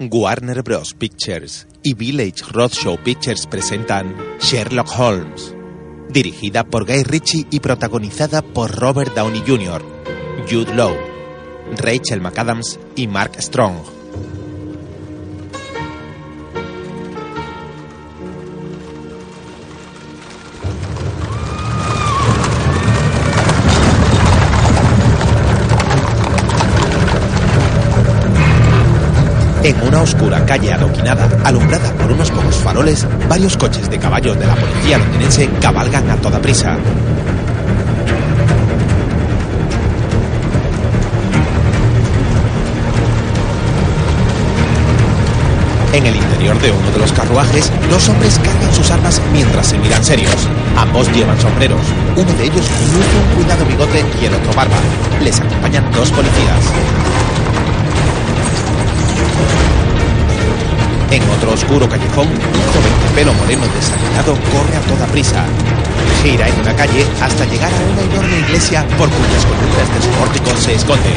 Warner Bros. Pictures y Village Roadshow Pictures presentan Sherlock Holmes, dirigida por Guy Ritchie y protagonizada por Robert Downey Jr., Jude Law, Rachel McAdams y Mark Strong. En una oscura calle adoquinada, alumbrada por unos pocos faroles, varios coches de caballos de la policía londinense cabalgan a toda prisa. En el interior de uno de los carruajes, dos hombres cargan sus armas mientras se miran serios. Ambos llevan sombreros. Uno de ellos luce un cuidado bigote y el otro barba. Les acompañan dos policías. En otro oscuro callejón, un joven de pelo moreno desaliñado corre a toda prisa. Gira en una calle hasta llegar a una enorme iglesia por cuyas columnas de su pórtico se esconde.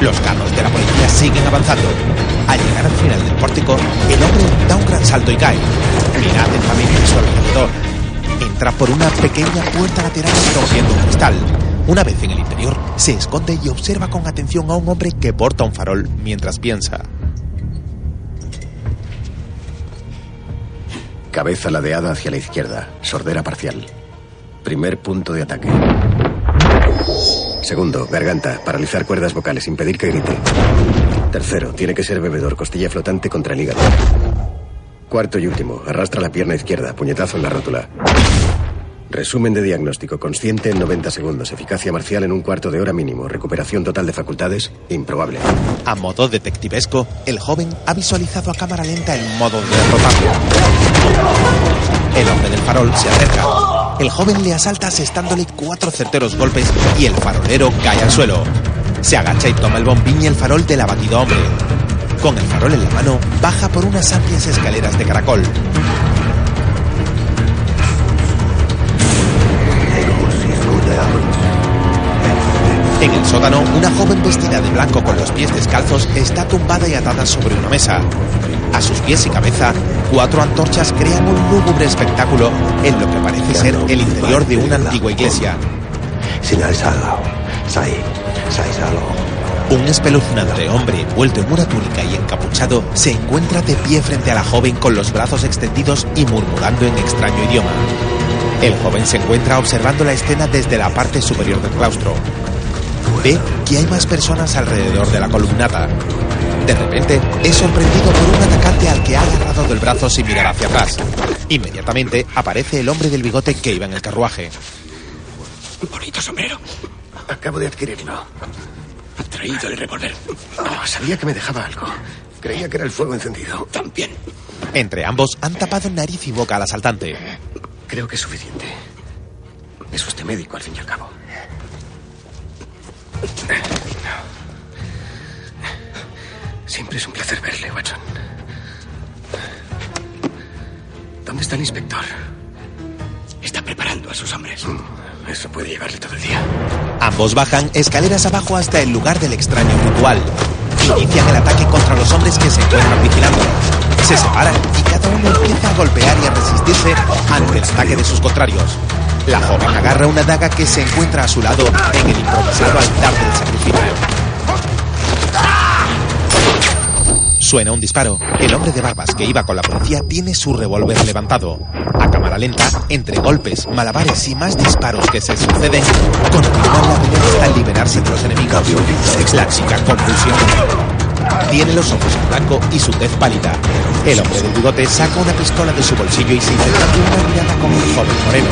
Los carros de la policía siguen avanzando. Al llegar al final del pórtico, el hombre da un gran salto y cae. Mira atentamente a su alrededor. Entra por una pequeña puerta lateral rompiendo un cristal. Una vez en el interior, se esconde y observa con atención a un hombre que porta un farol mientras piensa. Cabeza ladeada hacia la izquierda. Sordera parcial. Primer punto de ataque. Segundo, garganta. Paralizar cuerdas vocales. Impedir que grite. Tercero, tiene que ser bebedor. Costilla flotante contra el hígado. Cuarto y último, arrastra la pierna izquierda. Puñetazo en la rótula. Resumen de diagnóstico. Consciente en 90 segundos. Eficacia marcial en un cuarto de hora mínimo. Recuperación total de facultades. Improbable. A modo detectivesco, el joven ha visualizado a cámara lenta el modo de derrotarlo. El hombre del farol se acerca. El joven le asalta asestándole cuatro certeros golpes y el farolero cae al suelo. Se agacha y toma el bombín y el farol del abatido hombre. Con el farol en la mano, baja por unas amplias escaleras de caracol. En el sótano, una joven vestida de blanco con los pies descalzos está tumbada y atada sobre una mesa. A sus pies y cabeza, cuatro antorchas crean un lúgubre espectáculo en lo que parece ser el interior de una antigua iglesia. Un espeluznante hombre envuelto en una túnica y encapuchado se encuentra de pie frente a la joven con los brazos extendidos y murmurando en extraño idioma. El joven se encuentra observando la escena desde la parte superior del claustro. Ve que hay más personas alrededor de la columnata. De repente, es sorprendido por un atacante al que ha agarrado del brazo sin mirar hacia atrás. Inmediatamente aparece el hombre del bigote que iba en el carruaje. Bonito sombrero. Acabo de adquirirlo. Ha traído el revólver. Oh, sabía que me dejaba algo. Creía que era el fuego encendido. También. Entre ambos han tapado nariz y boca al asaltante. Creo que es suficiente. Es usted médico, al fin y al cabo. Siempre es un placer verle, Watson. ¿Dónde está el inspector? Está preparando a sus hombres. Mm, Eso puede llevarle todo el día. Ambos bajan escaleras abajo hasta el lugar del extraño ritual. Inician el ataque contra los hombres que se encuentran vigilando. Se separan y cada uno empieza a golpear y a resistirse ante el ataque de sus contrarios. La joven agarra una daga que se encuentra a su lado en el improvisado altar del sacrificio. Suena un disparo. El hombre de barbas que iba con la policía tiene su revólver levantado. A cámara lenta, entre golpes, malabares y más disparos que se suceden, continúa la pelea hasta liberarse de los enemigos. La chica convulsiona. Tiene los ojos en blanco y su tez pálida. El hombre del bigote saca una pistola de su bolsillo y se intercambia una mirada con el joven moreno.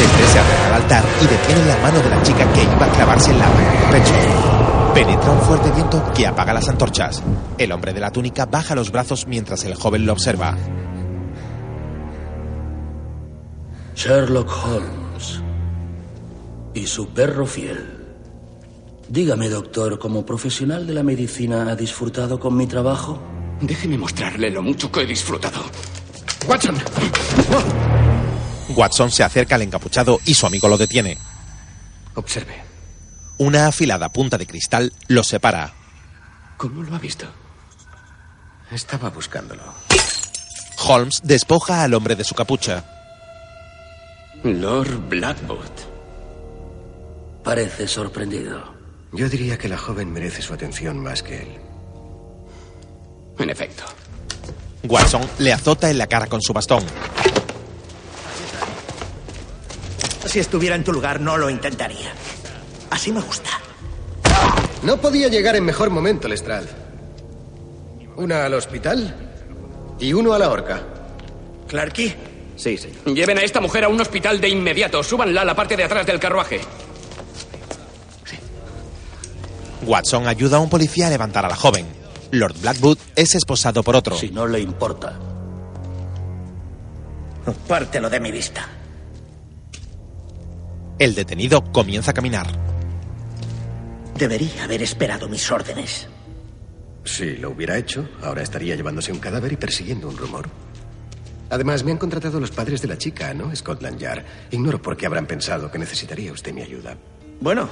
Este se acerca al altar y detiene la mano de la chica que iba a clavarse en la del pecho. Penetra un fuerte viento que apaga las antorchas. El hombre de la túnica baja los brazos mientras el joven lo observa. Sherlock Holmes y su perro fiel. Dígame, doctor, como profesional de la medicina, ¿ha disfrutado con mi trabajo? Déjeme mostrarle lo mucho que he disfrutado. ¡Watson! Watson se acerca al encapuchado y su amigo lo detiene. Observe. Una afilada punta de cristal los separa. ¿Cómo lo ha visto? Estaba buscándolo. Holmes despoja al hombre de su capucha. Lord Blackwood. Parece sorprendido. Yo diría que la joven merece su atención más que él. En efecto. Watson le azota en la cara con su bastón. Si estuviera en tu lugar, no lo intentaría. Así me gusta. No podía llegar en mejor momento, Lestrade. Una al hospital y uno a la horca. ¿Clarky? Sí, señor. Lleven a esta mujer a un hospital de inmediato. Súbanla a la parte de atrás del carruaje. Watson ayuda a un policía a levantar a la joven. Lord Blackwood es esposado por otro. Si no le importa. Pártelo de mi vista. El detenido comienza a caminar. Debería haber esperado mis órdenes. Si lo hubiera hecho, ahora estaría llevándose un cadáver y persiguiendo un rumor. Además, me han contratado los padres de la chica, ¿no? Scotland Yard. Ignoro por qué habrán pensado que necesitaría usted mi ayuda. Bueno,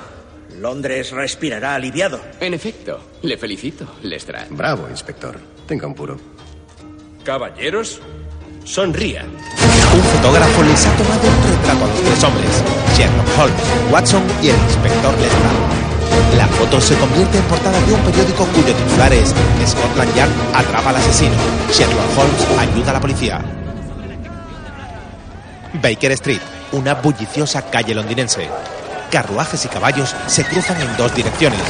Londres respirará aliviado. En efecto, le felicito, Lestrade. Bravo, inspector. Tenga un puro. Caballeros, sonrían. Un fotógrafo les ha tomado un retrato a los tres hombres, Sherlock Holmes, Watson y el inspector Lestrade. La foto se convierte en portada de un periódico cuyo titular es Scotland Yard atrapa al asesino. Sherlock Holmes ayuda a la policía. Baker Street, una bulliciosa calle londinense. Carruajes y caballos se cruzan en dos direcciones.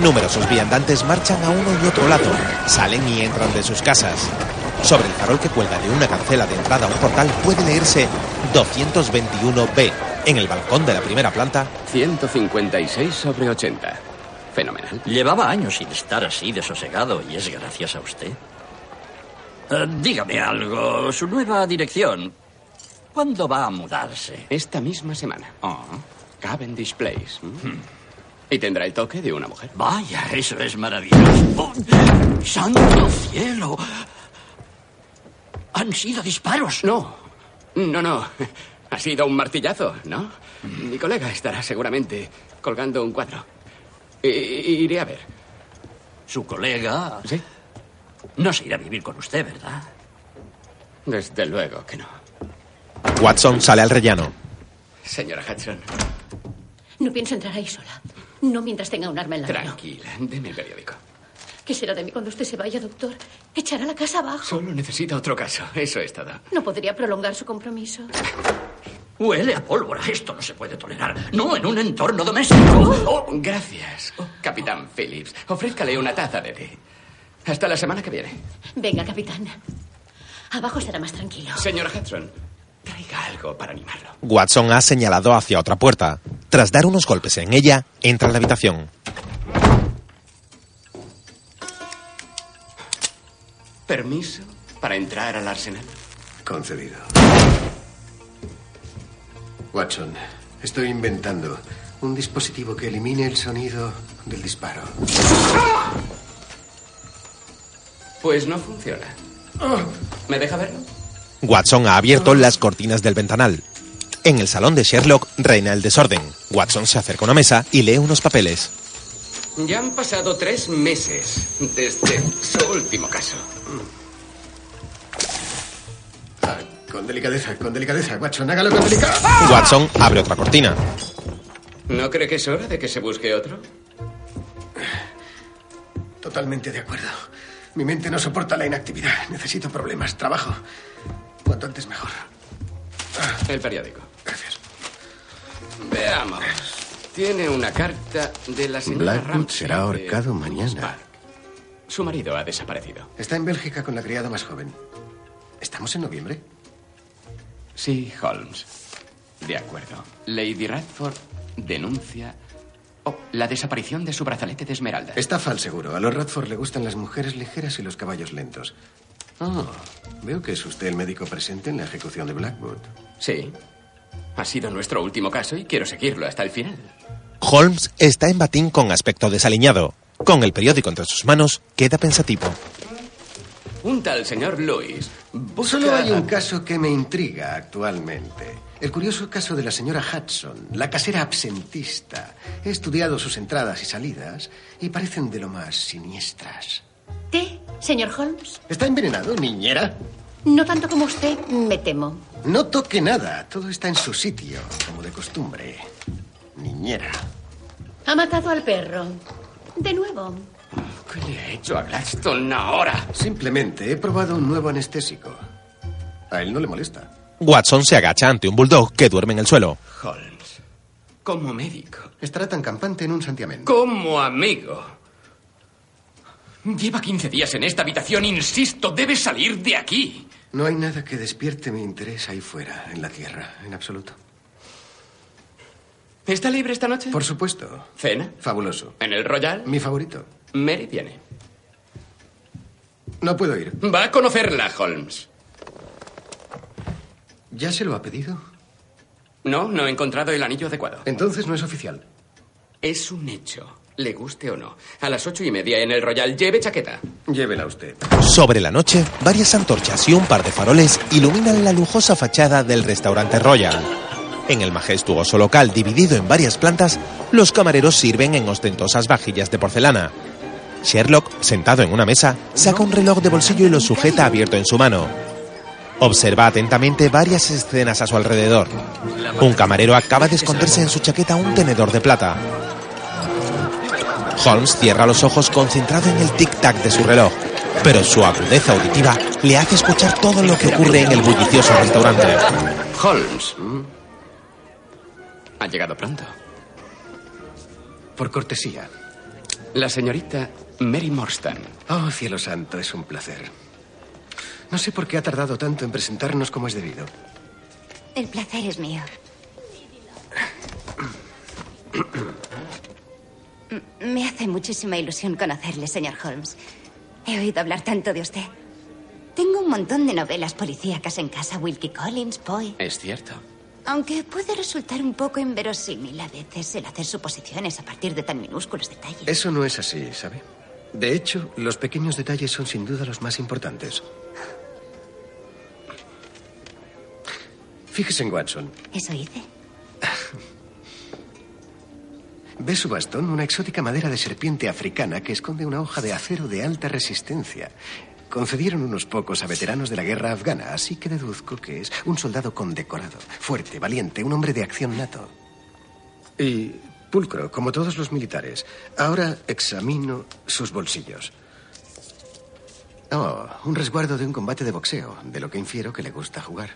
Numerosos viandantes marchan a uno y otro lado, salen y entran de sus casas. Sobre el farol que cuelga de una cancela de entrada a un portal puede leerse 221B. En el balcón de la primera planta, 156 sobre 80. Fenomenal. Llevaba años sin estar así de sosegado y es gracias a usted. Eh, dígame algo, su nueva dirección. ¿Cuándo va a mudarse? Esta misma semana. Ah, Cavendish Place. ¿m? Y tendrá el toque de una mujer. vaya, eso es maravilloso. Oh, ¡Santo cielo! Han sido disparos. No, no, no. Ha sido un martillazo, ¿no? Mi colega estará seguramente colgando un cuadro. I- iré a ver. Su colega ¿Sí? no se irá a vivir con usted, ¿verdad? Desde luego que no. Watson sale al rellano. Señora Hudson, No pienso entrar ahí sola. No mientras tenga un arma en la mano. tranquila, deme el periódico. ¿Qué será de mí cuando usted se vaya, doctor? ¿Echará la casa abajo? Solo necesita otro caso, eso es todo. No podría prolongar su compromiso. Huele a pólvora. Esto no se puede tolerar. No en un entorno doméstico. Oh, Gracias, Capitán Phillips. Ofrézcale una taza de té. Hasta la semana que viene. Venga, capitán. Abajo estará más tranquilo. Señora Hudson, traiga algo para animarlo. Watson ha señalado hacia otra puerta. Tras dar unos golpes en ella, entra en la habitación. ¿Permiso para entrar al arsenal? Concedido. Watson, estoy inventando un dispositivo que elimine el sonido del disparo. Pues no funciona. ¿Me deja verlo? Watson ha abierto las cortinas del ventanal. En el salón de Sherlock reina el desorden. Watson se acerca a una mesa y lee unos papeles. Ya han pasado tres meses desde su último caso. Ah, con delicadeza, con delicadeza. Watson, hágalo con delicadeza. Watson abre otra cortina. ¿No cree que es hora de que se busque otro? Totalmente de acuerdo. Mi mente no soporta la inactividad. Necesito problemas, trabajo. Cuanto antes mejor. El periódico. Gracias. Veamos. Tiene una carta de la señora Blackwood Ramsey será ahorcado mañana. Su marido ha desaparecido. Está en Bélgica con la criada más joven. ¿Estamos en noviembre? Sí, Holmes. De acuerdo. Lady Radford denuncia oh, la desaparición de su brazalete de esmeralda. Estafa al seguro. A los Radford le gustan las mujeres ligeras y los caballos lentos. Oh, veo que es usted el médico presente en la ejecución de Blackwood. Sí. Ha sido nuestro último caso y quiero seguirlo hasta el final. Holmes está en batín con aspecto desaliñado. Con el periódico entre sus manos, queda pensativo. Un tal señor Lewis busca... Solo hay un caso que me intriga actualmente. El curioso caso de la señora Hudson, la casera absentista. He estudiado sus entradas y salidas y parecen de lo más siniestras. ¿Té, señor Holmes? ¿Está envenenado, niñera? No tanto como usted, me temo. No toque nada. Todo está en su sitio, como de costumbre. Niñera. Ha matado al perro. De nuevo. ¿Qué le ha hecho a Gladstone ahora? Simplemente he probado un nuevo anestésico. A él no le molesta. Watson se agacha ante un bulldog que duerme en el suelo. Holmes, como médico, Estará tan campante en un santiamén. como amigo. Lleva 15 días en esta habitación, insisto, debe salir de aquí. No hay nada que despierte mi interés ahí fuera, en la Tierra, en absoluto. ¿Está libre esta noche? Por supuesto. ¿Cena? Fabuloso. ¿En el Royal? Mi favorito. Mary viene. No puedo ir. Va a conocerla, Holmes. ¿Ya se lo ha pedido? No, no he encontrado el anillo adecuado. Entonces no es oficial. Es un hecho, le guste o no. A las ocho y media en el Royal, lleve chaqueta. Llévela usted. Sobre la noche, varias antorchas y un par de faroles iluminan la lujosa fachada del restaurante Royal. En el majestuoso local dividido en varias plantas, los camareros sirven en ostentosas vajillas de porcelana. Sherlock, sentado en una mesa, saca un reloj de bolsillo y lo sujeta abierto en su mano. Observa atentamente varias escenas a su alrededor. Un camarero acaba de esconderse en su chaqueta un tenedor de plata. Holmes cierra los ojos concentrado en el tic-tac de su reloj, pero su agudeza auditiva le hace escuchar todo lo que ocurre en el bullicioso restaurante. Holmes. Ha llegado pronto. Por cortesía. La señorita Mary Morstan. Oh, cielo santo, es un placer. No sé por qué ha tardado tanto en presentarnos como es debido. El placer es mío. Me hace muchísima ilusión conocerle, señor Holmes. He oído hablar tanto de usted. Tengo un montón de novelas policíacas en casa, Wilkie Collins, Poe. Es cierto. Aunque puede resultar un poco inverosímil a veces el hacer suposiciones a partir de tan minúsculos detalles. Eso no es así, ¿sabe? De hecho, los pequeños detalles son sin duda los más importantes. Fíjese en Watson. Eso hice. ¿Ve su bastón? Una exótica madera de serpiente africana que esconde una hoja de acero de alta resistencia. Concedieron unos pocos a veteranos de la guerra afgana, así que deduzco que es un soldado condecorado, fuerte, valiente, un hombre de acción nato. Y pulcro, como todos los militares. Ahora examino sus bolsillos. Oh, un resguardo de un combate de boxeo, de lo que infiero que le gusta jugar.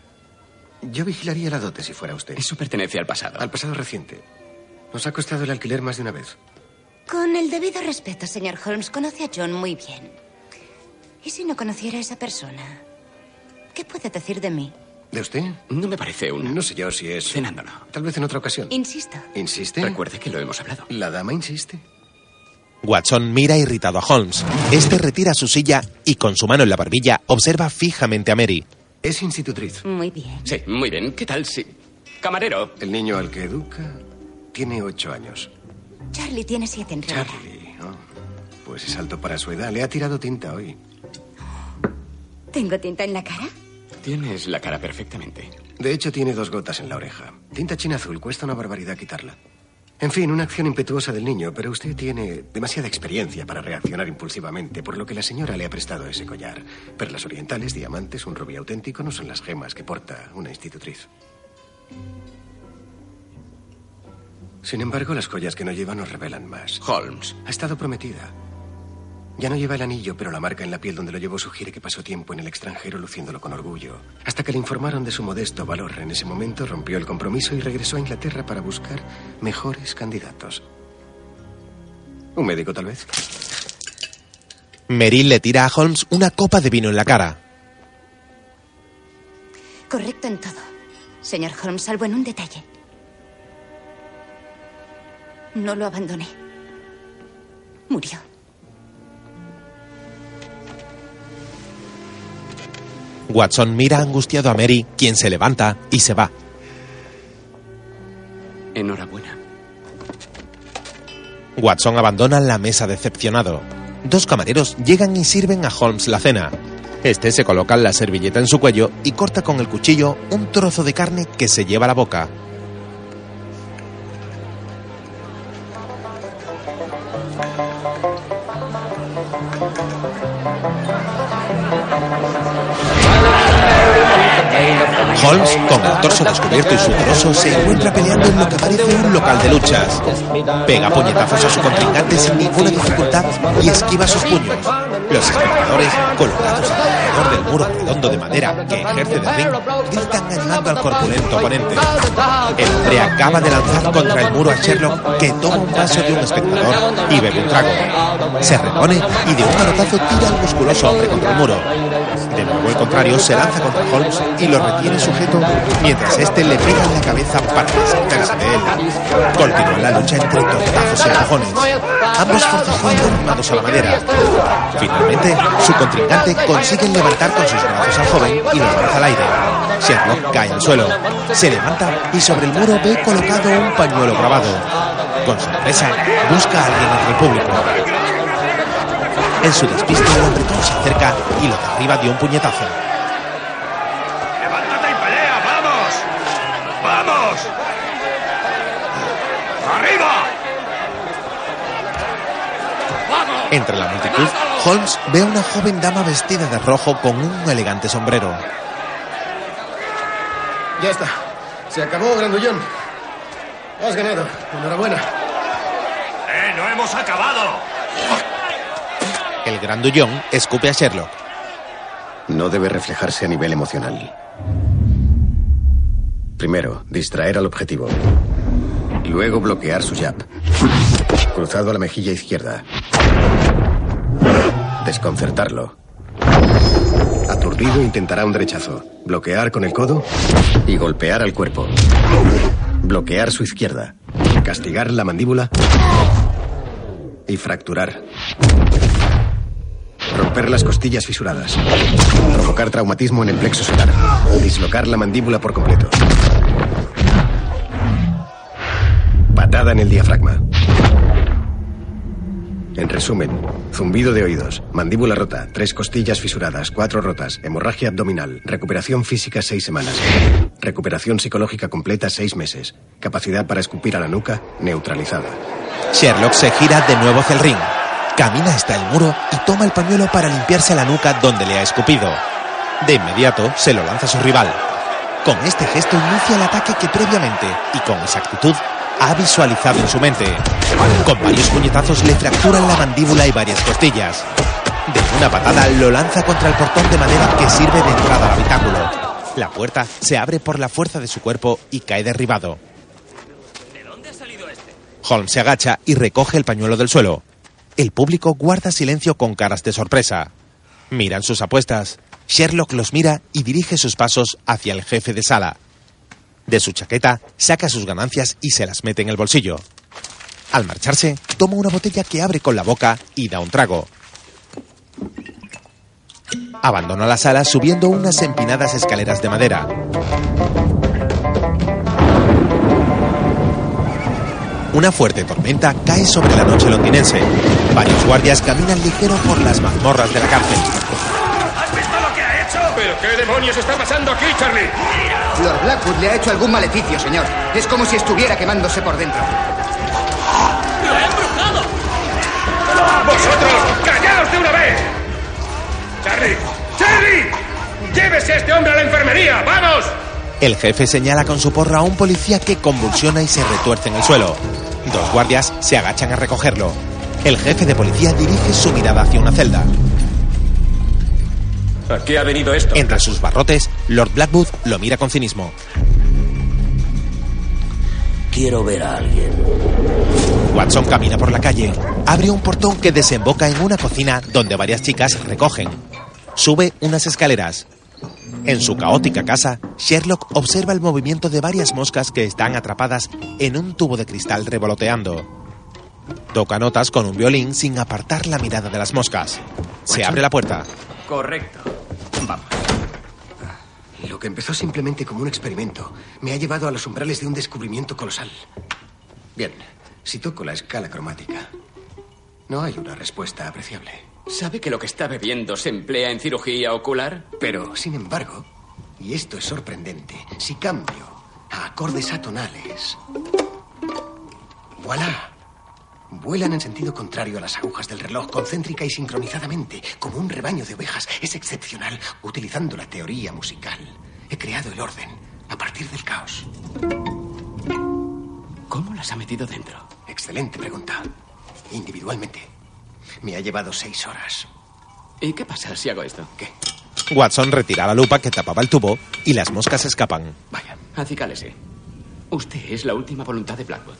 Yo vigilaría la dote si fuera usted. Eso pertenece al pasado. Al pasado reciente. Nos ha costado el alquiler más de una vez. Con el debido respeto, señor Holmes, conoce a John muy bien. ¿Y si no conociera a esa persona? ¿Qué puede decir de mí? ¿De usted? No me parece una. No sé yo si es. Cenando no. Tal vez en otra ocasión. Insisto. ¿Insiste? Recuerde que lo hemos hablado. La dama insiste. Watson mira irritado a Holmes. Este retira su silla y con su mano en la barbilla observa fijamente a Mary. Es institutriz. Muy bien. Sí, muy bien. ¿Qué tal si. Camarero. El niño al que educa tiene ocho años. Charlie tiene siete en realidad. Charlie. oh, Pues es alto para su edad. Le ha tirado tinta hoy. ¿Tengo tinta en la cara? Tienes la cara perfectamente. De hecho, tiene dos gotas en la oreja. Tinta china azul. Cuesta una barbaridad quitarla. En fin, una acción impetuosa del niño, pero usted tiene demasiada experiencia para reaccionar impulsivamente, por lo que la señora le ha prestado ese collar. Perlas orientales, diamantes, un rubí auténtico no son las gemas que porta una institutriz. Sin embargo, las joyas que no lleva nos revelan más. Holmes. Ha estado prometida. Ya no lleva el anillo, pero la marca en la piel donde lo llevó sugiere que pasó tiempo en el extranjero luciéndolo con orgullo. Hasta que le informaron de su modesto valor. En ese momento rompió el compromiso y regresó a Inglaterra para buscar mejores candidatos. Un médico, tal vez. Mary le tira a Holmes una copa de vino en la cara. Correcto en todo. Señor Holmes, salvo en un detalle. No lo abandoné. Murió. Watson mira angustiado a Mary, quien se levanta y se va. Enhorabuena. Watson abandona la mesa decepcionado. Dos camareros llegan y sirven a Holmes la cena. Este se coloca la servilleta en su cuello y corta con el cuchillo un trozo de carne que se lleva a la boca. Se encuentra peleando en lo que parece un local de luchas. Pega puñetazos a su contrincante sin ninguna dificultad y esquiva sus puños. Los espectadores, colocados alrededor del muro redondo de madera que ejerce de ring, gritan animando al corpulento oponente. El hombre acaba de lanzar contra el muro a Sherlock, que toma un vaso de un espectador y bebe un trago. Se repone y de un manotazo tira al musculoso hombre contra el muro. Contrario se lanza contra Holmes y lo retiene sujeto mientras este le pega en la cabeza para deshacerse de él. Continúa la lucha entre tortazos y empujones. Ambos forcejean arrimados a la madera. Finalmente, su contrincante consigue levantar con sus brazos al joven y lo lanza al aire. Sherlock cae al suelo. Se levanta y sobre el muro ve colocado un pañuelo grabado. Con sorpresa, busca a alguien entre el público. En su despiste, el hombretón se acerca y lo derriba de un puñetazo. ¡Levántate y pelea! ¡Vamos! ¡Vamos! ¡Arriba! Entre la multitud, Holmes ve a una joven dama vestida de rojo con un elegante sombrero. Ya está. Se acabó, grandullón. Has ganado. Enhorabuena. ¡Eh, no hemos acabado! El grandullón escupe a Sherlock. No debe reflejarse a nivel emocional. Primero, distraer al objetivo. Luego bloquear su jab. Cruzado a la mejilla izquierda. Desconcertarlo. Aturdido intentará un derechazo. Bloquear con el codo y golpear al cuerpo. Bloquear su izquierda. Castigar la mandíbula y fracturar. Romper las costillas fisuradas. Provocar traumatismo en el plexo solar. Dislocar la mandíbula por completo. Patada en el diafragma. En resumen, zumbido de oídos, mandíbula rota, tres costillas fisuradas, cuatro rotas, hemorragia abdominal, recuperación física seis semanas, recuperación psicológica completa seis meses, capacidad para escupir a la nuca neutralizada. Sherlock se gira de nuevo hacia el ring. Camina hasta el muro y toma el pañuelo para limpiarse la nuca donde le ha escupido. De inmediato se lo lanza a su rival. Con este gesto inicia el ataque que previamente y con exactitud ha visualizado en su mente. Con varios puñetazos le fracturan la mandíbula y varias costillas. De una patada lo lanza contra el portón de madera que sirve de entrada al habitáculo. La puerta se abre por la fuerza de su cuerpo y cae derribado. Holmes se agacha y recoge el pañuelo del suelo. El público guarda silencio con caras de sorpresa. Miran sus apuestas. Sherlock los mira y dirige sus pasos hacia el jefe de sala. De su chaqueta saca sus ganancias y se las mete en el bolsillo. Al marcharse, toma una botella que abre con la boca y da un trago. Abandona la sala subiendo unas empinadas escaleras de madera. Una fuerte tormenta cae sobre la noche londinense. Varios guardias caminan ligero por las mazmorras de la cárcel. ¿Has visto lo que ha hecho? ¿Pero qué demonios está pasando aquí, Charlie? Lord Blackwood le ha hecho algún maleficio, señor. Es como si estuviera quemándose por dentro. ¡Lo he embrujado! ¡Vosotros! ¡Callaos de una vez! ¡Charlie! ¡Charlie! ¡Llévese a este hombre a la enfermería! ¡Vamos! El jefe señala con su porra a un policía que convulsiona y se retuerce en el suelo. Dos guardias se agachan a recogerlo. El jefe de policía dirige su mirada hacia una celda. ¿A qué ha venido esto? Entre sus barrotes, Lord Blackwood lo mira con cinismo. Quiero ver a alguien. Watson camina por la calle. Abre un portón que desemboca en una cocina donde varias chicas recogen. Sube unas escaleras. En su caótica casa, Sherlock observa el movimiento de varias moscas que están atrapadas en un tubo de cristal revoloteando. Toca notas con un violín sin apartar la mirada de las moscas. Se abre la puerta. Correcto. Vamos. Lo que empezó simplemente como un experimento me ha llevado a los umbrales de un descubrimiento colosal. Bien, si toco la escala cromática, no hay una respuesta apreciable. ¿Sabe que lo que está bebiendo se emplea en cirugía ocular? Pero, sin embargo, y esto es sorprendente, si cambio a acordes atonales, voilà, Vuelan en sentido contrario a las agujas del reloj, concéntrica y sincronizadamente, como un rebaño de ovejas. Es excepcional, utilizando la teoría musical. He creado el orden, a partir del caos. ¿Cómo las ha metido dentro? Excelente pregunta. Individualmente. Me ha llevado seis horas. ¿Y qué pasa si hago esto? ¿Qué? Watson retira la lupa que tapaba el tubo y las moscas escapan. Vaya, acicálese. Usted es la última voluntad de Blackwood.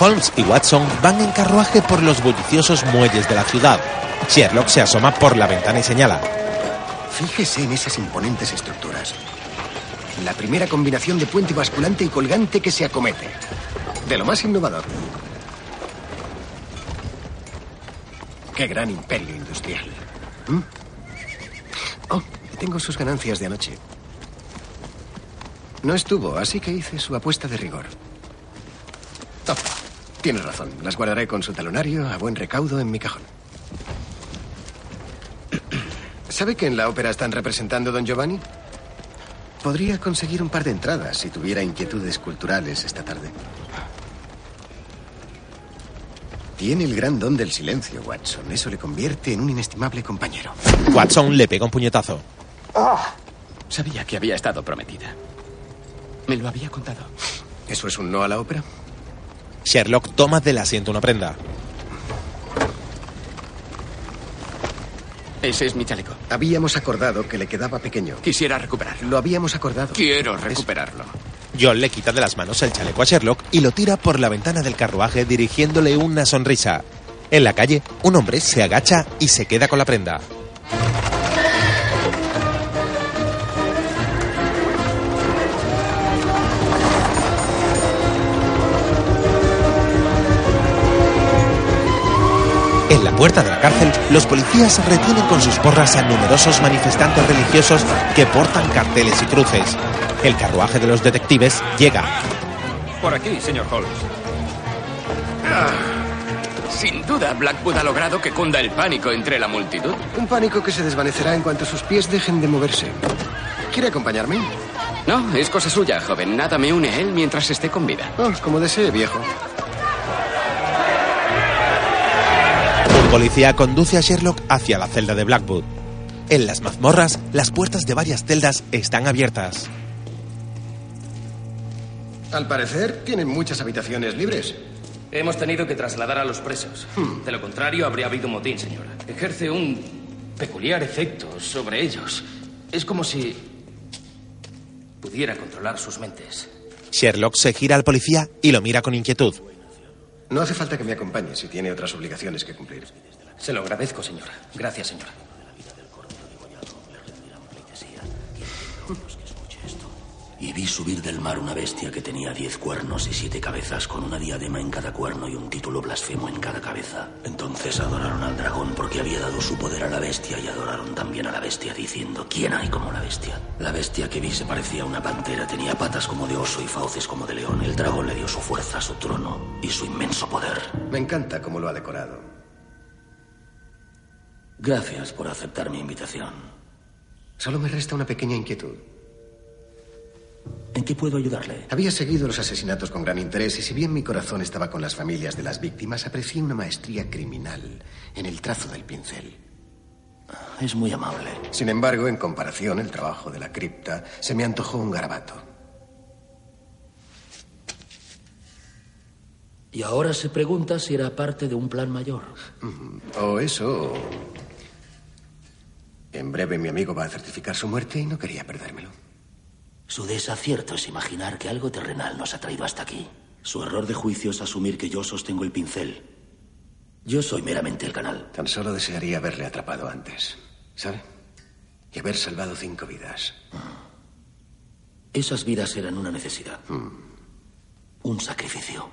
Holmes y Watson van en carruaje por los bulliciosos muelles de la ciudad. Sherlock se asoma por la ventana y señala. Fíjese en esas imponentes estructuras. La primera combinación de puente basculante y colgante que se acomete. De lo más innovador. Qué gran imperio industrial. ¿Mm? Oh, tengo sus ganancias de anoche. No estuvo, así que hice su apuesta de rigor. Oh, tiene razón. Las guardaré con su talonario a buen recaudo en mi cajón. ¿Sabe que en la ópera están representando a Don Giovanni? Podría conseguir un par de entradas si tuviera inquietudes culturales esta tarde. Tiene el gran don del silencio, Watson. Eso le convierte en un inestimable compañero. Watson le pega un puñetazo. Sabía que había estado prometida. Me lo había contado. ¿Eso es un no a la ópera? Sherlock toma del asiento una prenda. Ese es mi chaleco. Habíamos acordado que le quedaba pequeño. Quisiera recuperarlo. Lo habíamos acordado. Quiero recuperarlo. John le quita de las manos el chaleco a Sherlock y lo tira por la ventana del carruaje dirigiéndole una sonrisa. En la calle, un hombre se agacha y se queda con la prenda. En la puerta de la cárcel, los policías retienen con sus porras a numerosos manifestantes religiosos que portan carteles y cruces. El carruaje de los detectives llega. Por aquí, señor Holmes. Sin duda, Blackwood ha logrado que cunda el pánico entre la multitud. Un pánico que se desvanecerá en cuanto sus pies dejen de moverse. ¿Quiere acompañarme? No, es cosa suya, joven. Nada me une a él mientras esté con vida. Oh, como desee, viejo. Un policía conduce a Sherlock hacia la celda de Blackwood. En las mazmorras, las puertas de varias celdas están abiertas. Al parecer, tienen muchas habitaciones libres. Hemos tenido que trasladar a los presos. Hmm. De lo contrario, habría habido motín, señora. Ejerce un peculiar efecto sobre ellos. Es como si pudiera controlar sus mentes. Sherlock se gira al policía y lo mira con inquietud. No hace falta que me acompañe si tiene otras obligaciones que cumplir. Se lo agradezco, señora. Gracias, señora. Y vi subir del mar una bestia que tenía diez cuernos y siete cabezas, con una diadema en cada cuerno y un título blasfemo en cada cabeza. Entonces adoraron al dragón porque había dado su poder a la bestia y adoraron también a la bestia, diciendo, ¿quién hay como la bestia? La bestia que vi se parecía a una pantera, tenía patas como de oso y fauces como de león. El dragón le dio su fuerza, su trono y su inmenso poder. Me encanta cómo lo ha decorado. Gracias por aceptar mi invitación. Solo me resta una pequeña inquietud. ¿En qué puedo ayudarle? Había seguido los asesinatos con gran interés y si bien mi corazón estaba con las familias de las víctimas, aprecié una maestría criminal en el trazo del pincel. Es muy amable. Sin embargo, en comparación, el trabajo de la cripta se me antojó un garabato. Y ahora se pregunta si era parte de un plan mayor. O eso. o- En breve mi amigo va a certificar su muerte y no quería perdérmelo. Su desacierto es imaginar que algo terrenal nos ha traído hasta aquí. Su error de juicio es asumir que yo sostengo el pincel. Yo soy meramente el canal. Tan solo desearía haberle atrapado antes, ¿sabe? Y haber salvado cinco vidas. Esas vidas eran una necesidad. Un sacrificio.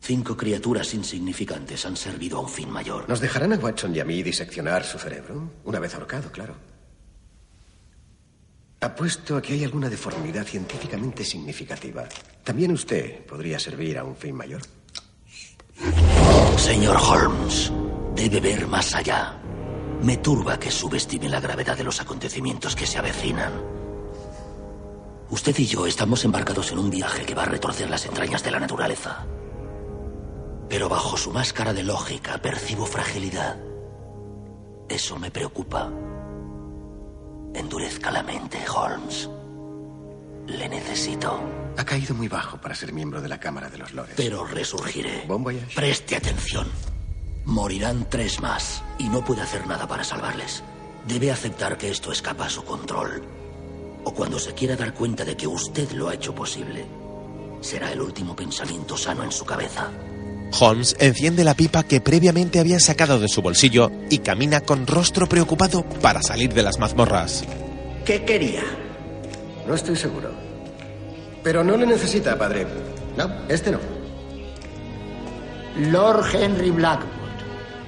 Cinco criaturas insignificantes han servido a un fin mayor. ¿Nos dejarán a Watson y a mí diseccionar su cerebro? Una vez ahorcado, claro. Apuesto a que hay alguna deformidad científicamente significativa. También usted podría servir a un fin mayor. Señor Holmes, debe ver más allá. Me turba que subestime la gravedad de los acontecimientos que se avecinan. Usted y yo estamos embarcados en un viaje que va a retorcer las entrañas de la naturaleza. Pero bajo su máscara de lógica percibo fragilidad. Eso me preocupa. Endurezca la mente, Holmes. Le necesito. Ha caído muy bajo para ser miembro de la Cámara de los Lores. Pero resurgiré. Bon voyage. Preste atención. Morirán tres más y no puede hacer nada para salvarles. Debe aceptar que esto escapa a su control. O cuando se quiera dar cuenta de que usted lo ha hecho posible, será el último pensamiento sano en su cabeza. Holmes enciende la pipa que previamente había sacado de su bolsillo y camina con rostro preocupado para salir de las mazmorras. ¿Qué quería? No estoy seguro. Pero no le necesita, padre. No, este no. Lord Henry Blackwood.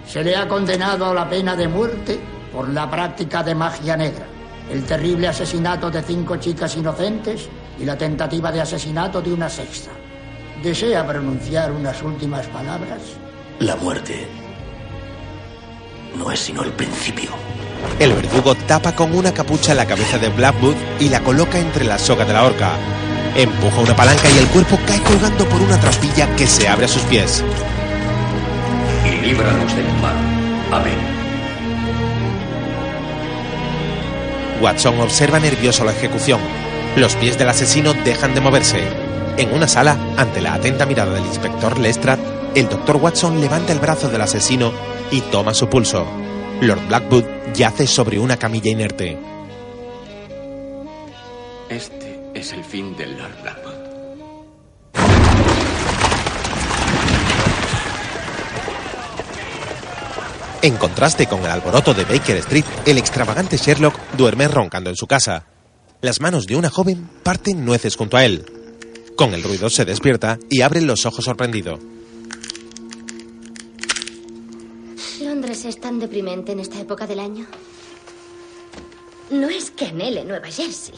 Se le ha condenado a la pena de muerte por la práctica de magia negra, el terrible asesinato de cinco chicas inocentes y la tentativa de asesinato de una sexta. ¿Desea pronunciar unas últimas palabras? La muerte no es sino el principio. El verdugo tapa con una capucha la cabeza de Blackwood y la coloca entre la soga de la horca. Empuja una palanca y el cuerpo cae colgando por una traspilla que se abre a sus pies. Y líbranos del mal. Amén. Watson observa nervioso la ejecución. Los pies del asesino dejan de moverse. En una sala, ante la atenta mirada del inspector Lestrade, el doctor Watson levanta el brazo del asesino y toma su pulso. Lord Blackwood yace sobre una camilla inerte. Este es el fin del Lord Blackwood. En contraste con el alboroto de Baker Street, el extravagante Sherlock duerme roncando en su casa. Las manos de una joven parten nueces junto a él. Con el ruido se despierta y abre los ojos sorprendido. Londres es tan deprimente en esta época del año. No es que anhele Nueva Jersey.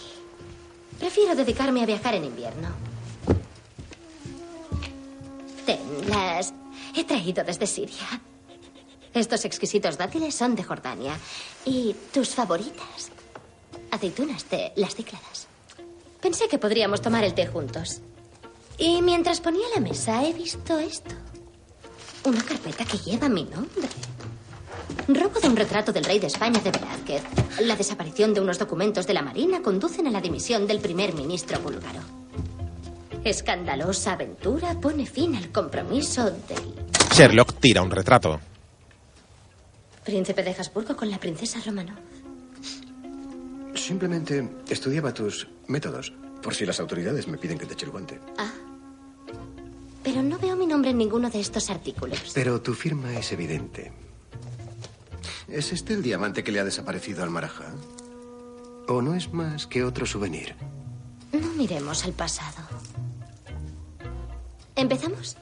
Prefiero dedicarme a viajar en invierno. Ten, las he traído desde Siria. Estos exquisitos dátiles son de Jordania. ¿Y tus favoritas? Aceitunas de las Cícladas. Pensé que podríamos tomar el té juntos. Y mientras ponía la mesa he visto esto. Una carpeta que lleva mi nombre. Robo de un retrato del rey de España de Velázquez. La desaparición de unos documentos de la Marina conducen a la dimisión del primer ministro búlgaro. Escandalosa aventura pone fin al compromiso del Sherlock tira un retrato. príncipe de Habsburgo con la princesa Romanov. Simplemente estudiaba tus métodos, por si las autoridades me piden que te eche el guante. Ah. Pero no veo mi nombre en ninguno de estos artículos. Pero tu firma es evidente. ¿Es este el diamante que le ha desaparecido al Maraja? ¿O no es más que otro souvenir? No miremos al pasado. ¿Empezamos?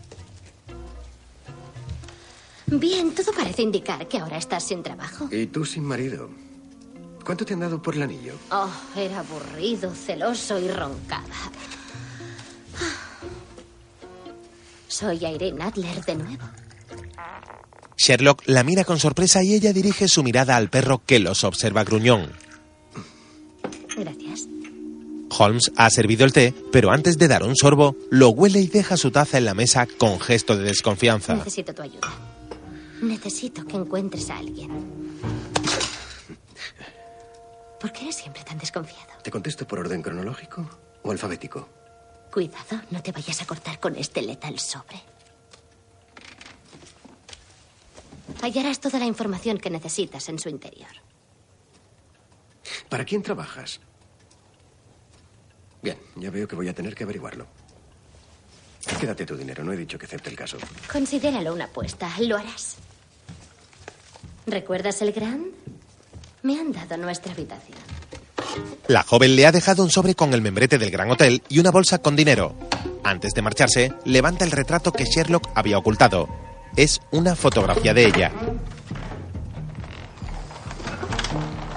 Bien, todo parece indicar que ahora estás sin trabajo. Y tú sin marido. ¿Cuánto te han dado por el anillo? Oh, era aburrido, celoso y roncaba. Soy Irene Adler de nuevo. Sherlock la mira con sorpresa y ella dirige su mirada al perro que los observa gruñón. Gracias. Holmes ha servido el té, pero antes de dar un sorbo, lo huele y deja su taza en la mesa con gesto de desconfianza. Necesito tu ayuda. Necesito que encuentres a alguien. ¿Por qué eres siempre tan desconfiado? ¿Te contesto por orden cronológico o alfabético? Cuidado, no te vayas a cortar con este letal sobre. Hallarás toda la información que necesitas en su interior. ¿Para quién trabajas? Bien, ya veo que voy a tener que averiguarlo. Quédate tu dinero, no he dicho que acepte el caso. Considéralo una apuesta, lo harás. ¿Recuerdas el Grand? Me han dado nuestra habitación. La joven le ha dejado un sobre con el membrete del gran hotel y una bolsa con dinero. Antes de marcharse, levanta el retrato que Sherlock había ocultado. Es una fotografía de ella.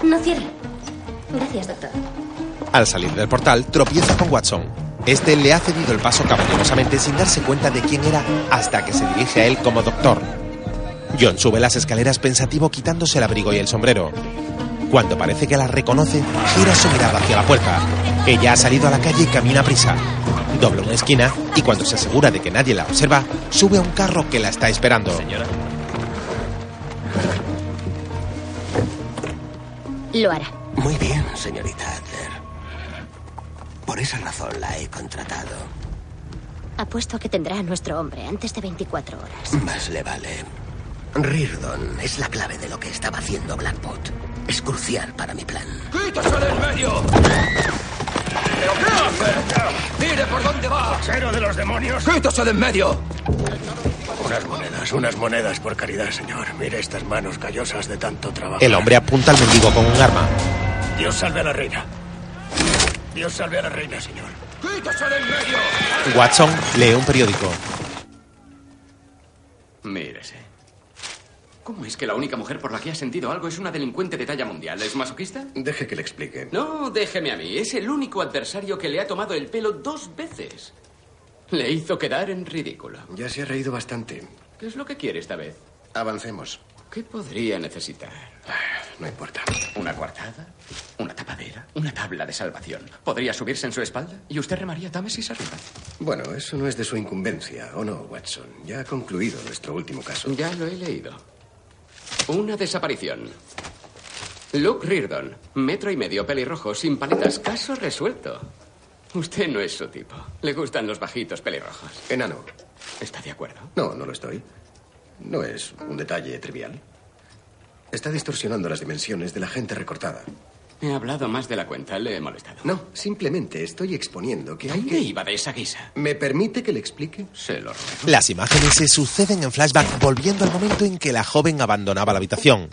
No cierre. Gracias, doctor. Al salir del portal, tropieza con Watson. Este le ha cedido el paso caballerosamente sin darse cuenta de quién era hasta que se dirige a él como doctor. John sube las escaleras pensativo quitándose el abrigo y el sombrero. Cuando parece que la reconoce, gira su mirada hacia la puerta. Ella ha salido a la calle y camina a prisa. Dobla una esquina y cuando se asegura de que nadie la observa, sube a un carro que la está esperando. Lo hará. Muy bien, señorita Adler. Por esa razón la he contratado. Apuesto a que tendrá a nuestro hombre antes de 24 horas. Más le vale. Reardon es la clave de lo que estaba haciendo Blackbot. Es crucial para mi plan. ¡Quítase del medio! ¿Pero qué hace? ¡Mire por dónde va! ¡Cero de los demonios! ¡Quítase de en medio! Unas monedas, unas monedas, por caridad, señor. Mire estas manos callosas de tanto trabajo. El hombre apunta al mendigo con un arma. Dios salve a la reina. Dios salve a la reina, señor. ¡Quítase del medio! Watson lee un periódico. Mírese. ¿Cómo es que la única mujer por la que ha sentido algo es una delincuente de talla mundial? ¿Es masoquista? Deje que le explique. No, déjeme a mí. Es el único adversario que le ha tomado el pelo dos veces. Le hizo quedar en ridículo. Ya se ha reído bastante. ¿Qué es lo que quiere esta vez? Avancemos. ¿Qué podría necesitar? No importa. ¿Una coartada? ¿Una tapadera? ¿Una tabla de salvación? ¿Podría subirse en su espalda? ¿Y usted remaría Támesis arriba? Bueno, eso no es de su incumbencia, ¿o no, Watson? Ya ha concluido nuestro último caso. Ya lo he leído. Una desaparición. Luke Reardon, metro y medio pelirrojo, sin paletas, caso resuelto. Usted no es su tipo. Le gustan los bajitos pelirrojos. Enano. ¿Está de acuerdo? No, no lo estoy. No es un detalle trivial. Está distorsionando las dimensiones de la gente recortada. He hablado más de la cuenta, le he molestado. No, simplemente estoy exponiendo que hay ¿Dónde que... iba de esa guisa? ¿Me permite que le explique? Se lo ruego. Las imágenes se suceden en flashback volviendo al momento en que la joven abandonaba la habitación.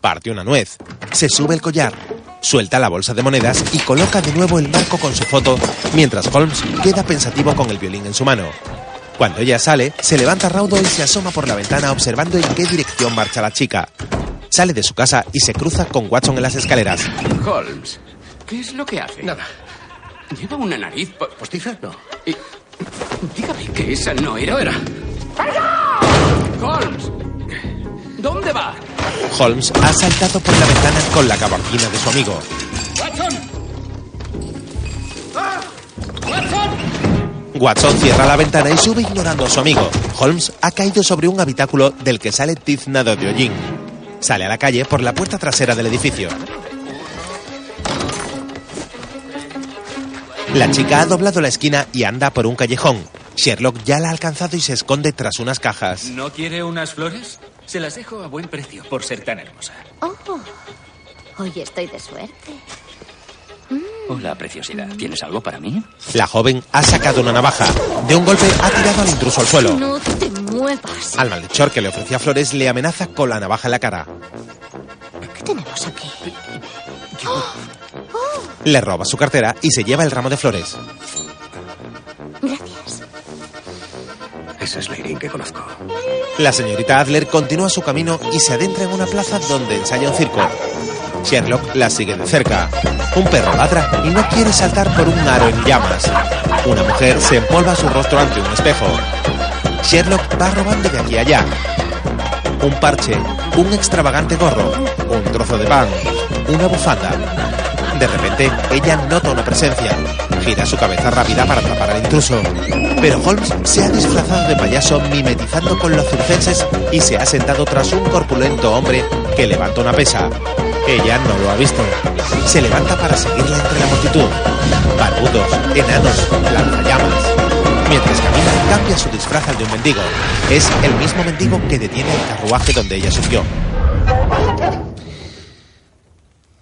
Parte una nuez, se sube el collar, suelta la bolsa de monedas y coloca de nuevo el marco con su foto, mientras Holmes queda pensativo con el violín en su mano. Cuando ella sale, se levanta raudo y se asoma por la ventana observando en qué dirección marcha la chica. Sale de su casa y se cruza con Watson en las escaleras. Holmes, ¿qué es lo que hace? Nada. ¿Lleva una nariz po- ¿Postiza? No. y- Dígame que esa no era. No era. ¡Holmes! ¿Dónde va? Holmes ha saltado por la ventana con la gabardina de su amigo. ¡Watson! ¡Ah! ¡Watson! Watson cierra la ventana y sube ignorando a su amigo. Holmes ha caído sobre un habitáculo del que sale tiznado de hollín. Sale a la calle por la puerta trasera del edificio. La chica ha doblado la esquina y anda por un callejón. Sherlock ya la ha alcanzado y se esconde tras unas cajas. ¿No quiere unas flores? Se las dejo a buen precio por ser tan hermosa. Oh, hoy estoy de suerte. Hola, preciosidad. ¿Tienes algo para mí? La joven ha sacado una navaja. De un golpe ha tirado al intruso al suelo. No te muevas. Al malhechor que le ofrecía flores le amenaza con la navaja en la cara. ¿Qué tenemos aquí? Le roba su cartera y se lleva el ramo de flores. Gracias. Esa es la Irene que conozco. La señorita Adler continúa su camino y se adentra en una plaza donde ensaya un circo. Sherlock la sigue de cerca. Un perro ladra y no quiere saltar por un aro en llamas. Una mujer se empolva su rostro ante un espejo. Sherlock va robando de aquí a allá. Un parche, un extravagante gorro, un trozo de pan, una bufanda. De repente, ella nota una presencia. Gira su cabeza rápida para tapar al intruso. Pero Holmes se ha disfrazado de payaso mimetizando con los circenses y se ha sentado tras un corpulento hombre que levanta una pesa. Ella no lo ha visto. Se levanta para seguirla entre la multitud. Barbudos, enanos, lanzallamas. Mientras camina, cambia su disfraz al de un mendigo. Es el mismo mendigo que detiene el carruaje donde ella subió.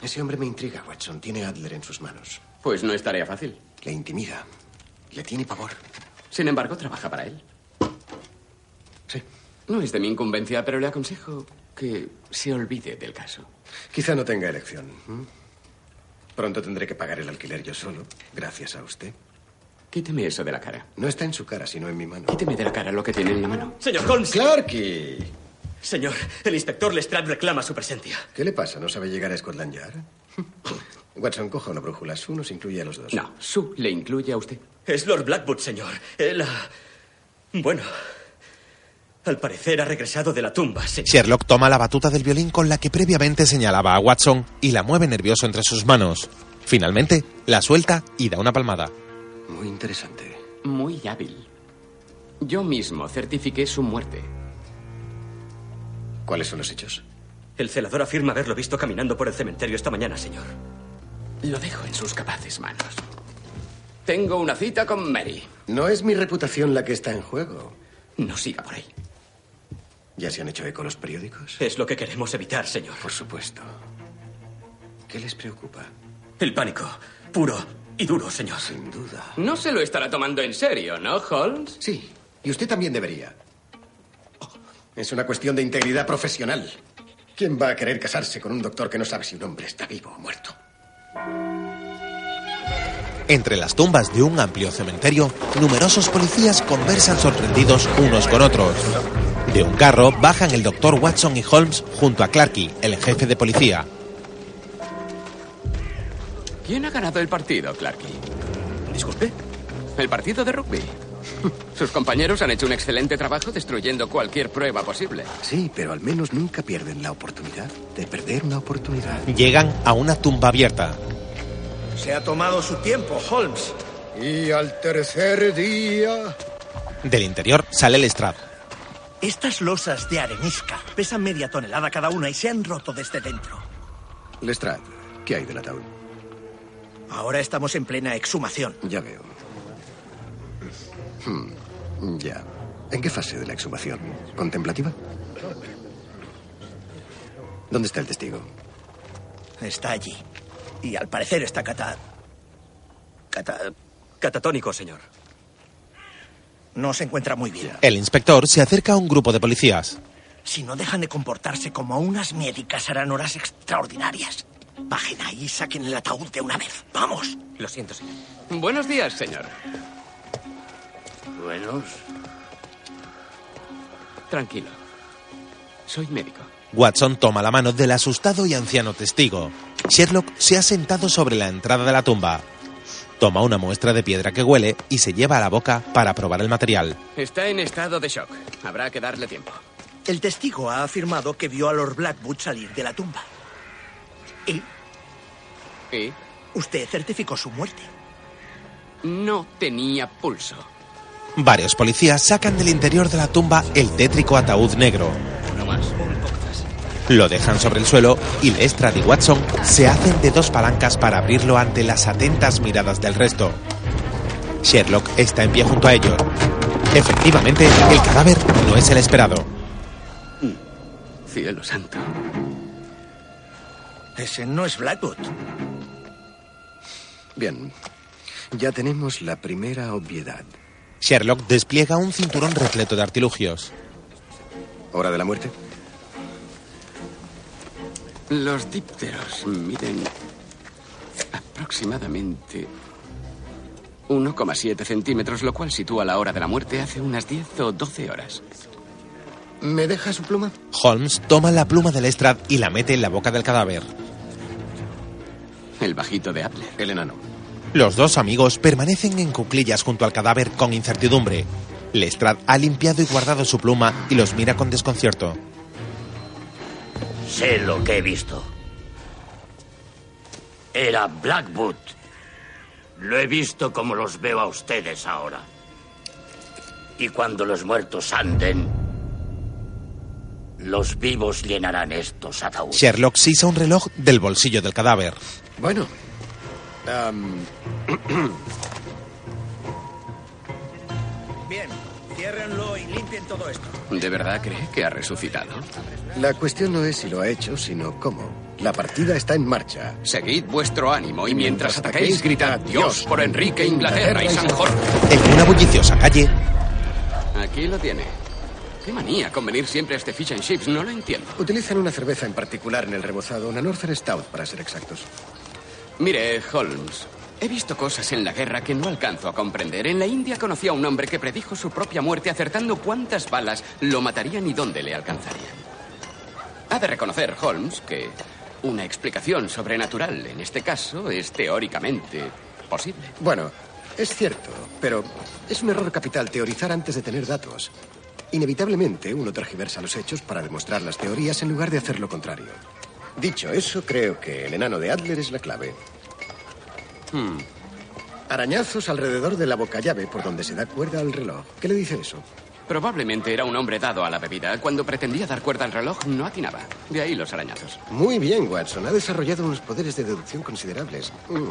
Ese hombre me intriga, Watson. Tiene Adler en sus manos. Pues no es tarea fácil. Le intimida. Le tiene pavor. Sin embargo, trabaja para él. Sí. No es de mi incumbencia, pero le aconsejo que se olvide del caso. Quizá no tenga elección. ¿m? Pronto tendré que pagar el alquiler yo solo, gracias a usted. Quíteme eso de la cara. No está en su cara, sino en mi mano. Quíteme de la cara lo que tiene en la mano. Señor Holmes. Clarky. Señor, el inspector Lestrade reclama su presencia. ¿Qué le pasa? ¿No sabe llegar a Scotland Yard? Watson, coja una brújula. Su nos incluye a los dos. No, su le incluye a usted. Es Lord Blackwood, señor. Él ha... Bueno, Al parecer ha regresado de la tumba, señor. Sherlock toma la batuta del violín con la que previamente señalaba a Watson y la mueve nervioso entre sus manos. Finalmente, la suelta y da una palmada. Muy interesante. Muy hábil. Yo mismo certifiqué su muerte. ¿Cuáles son los hechos? El celador afirma haberlo visto caminando por el cementerio esta mañana, señor. Lo dejo en sus capaces manos. Tengo una cita con Mary. No es mi reputación la que está en juego. No siga por ahí. ¿Ya se han hecho eco los periódicos? Es lo que queremos evitar, señor. Por supuesto. ¿Qué les preocupa? El pánico. Puro y duro, señor. Sin duda. No se lo estará tomando en serio, ¿no, Holmes? Sí. Y usted también debería. Es una cuestión de integridad profesional. ¿Quién va a querer casarse con un doctor que no sabe si un hombre está vivo o muerto? Entre las tumbas de un amplio cementerio, numerosos policías conversan sorprendidos unos con otros. De un carro bajan el doctor Watson y Holmes junto a Clarky, el jefe de policía. ¿Quién ha ganado el partido, Clarky? Disculpe. El partido de rugby. Sus compañeros han hecho un excelente trabajo destruyendo cualquier prueba posible. Sí, pero al menos nunca pierden la oportunidad de perder una oportunidad. Llegan a una tumba abierta. Se ha tomado su tiempo, Holmes. Y al tercer día... Del interior sale Lestrade. Estas losas de arenisca pesan media tonelada cada una y se han roto desde dentro. Lestrade, ¿qué hay del ataúd? Ahora estamos en plena exhumación. Ya veo. Hmm, ya. ¿En qué fase de la exhumación? ¿Contemplativa? ¿Dónde está el testigo? Está allí. Y al parecer está cata... cata... Catatónico, señor. No se encuentra muy bien. El inspector se acerca a un grupo de policías. Si no dejan de comportarse como unas médicas, harán horas extraordinarias. Bajen ahí y saquen el ataúd de una vez. ¡Vamos! Lo siento, señor. Buenos días, señor. Buenos. Tranquilo. Soy médico. Watson toma la mano del asustado y anciano testigo. Sherlock se ha sentado sobre la entrada de la tumba. Toma una muestra de piedra que huele y se lleva a la boca para probar el material. Está en estado de shock. Habrá que darle tiempo. El testigo ha afirmado que vio a Lord Blackwood salir de la tumba. ¿Y? ¿Y? Usted certificó su muerte. No tenía pulso. Varios policías sacan del interior de la tumba el tétrico ataúd negro. No más. Lo dejan sobre el suelo y Lestrade y Watson se hacen de dos palancas para abrirlo ante las atentas miradas del resto. Sherlock está en pie junto a ellos. Efectivamente, el cadáver no es el esperado. Cielo santo. Ese no es Blackwood. Bien. Ya tenemos la primera obviedad. Sherlock despliega un cinturón repleto de artilugios. ¿Hora de la muerte? Los dípteros miden aproximadamente 1,7 centímetros, lo cual sitúa la hora de la muerte hace unas 10 o 12 horas. ¿Me deja su pluma? Holmes toma la pluma de Lestrade y la mete en la boca del cadáver. El bajito de Appler. El enano. Los dos amigos permanecen en cuclillas junto al cadáver con incertidumbre. Lestrade ha limpiado y guardado su pluma y los mira con desconcierto. Sé lo que he visto. Era Blackwood. Lo he visto como los veo a ustedes ahora. Y cuando los muertos anden, los vivos llenarán estos ataúdes. Sherlock sisa un reloj del bolsillo del cadáver. Bueno. am, ciérrenlo y limpien todo esto. ¿De verdad cree que ha resucitado? la cuestión no es si lo ha hecho, sino cómo. La partida está en marcha. Seguid vuestro ánimo y mientras ataquéis, gritad Dios por Enrique, Inglaterra y San Jorge. En una bulliciosa calle, Aquí lo tiene. Qué manía con venir siempre a este fish and chips, no lo entiendo. Utilizan una cerveza en particular en el rebozado, una Northern Stout, para ser exactos. Mire, Holmes, he visto cosas en la guerra que no alcanzo a comprender. En la India conocí a un hombre que predijo su propia muerte acertando cuántas balas lo matarían y dónde le alcanzarían. Ha de reconocer, Holmes, que una explicación sobrenatural en este caso es teóricamente posible. Bueno, es cierto, pero es un error capital teorizar antes de tener datos. Inevitablemente, uno tergiversa los hechos para demostrar las teorías en lugar de hacer lo contrario. Dicho eso, creo que el enano de Adler es la clave. Hmm. Arañazos alrededor de la boca llave por donde se da cuerda al reloj. ¿Qué le dice eso? Probablemente era un hombre dado a la bebida. Cuando pretendía dar cuerda al reloj, no atinaba. De ahí los arañazos. Muy bien, Watson. Ha desarrollado unos poderes de deducción considerables. Mm.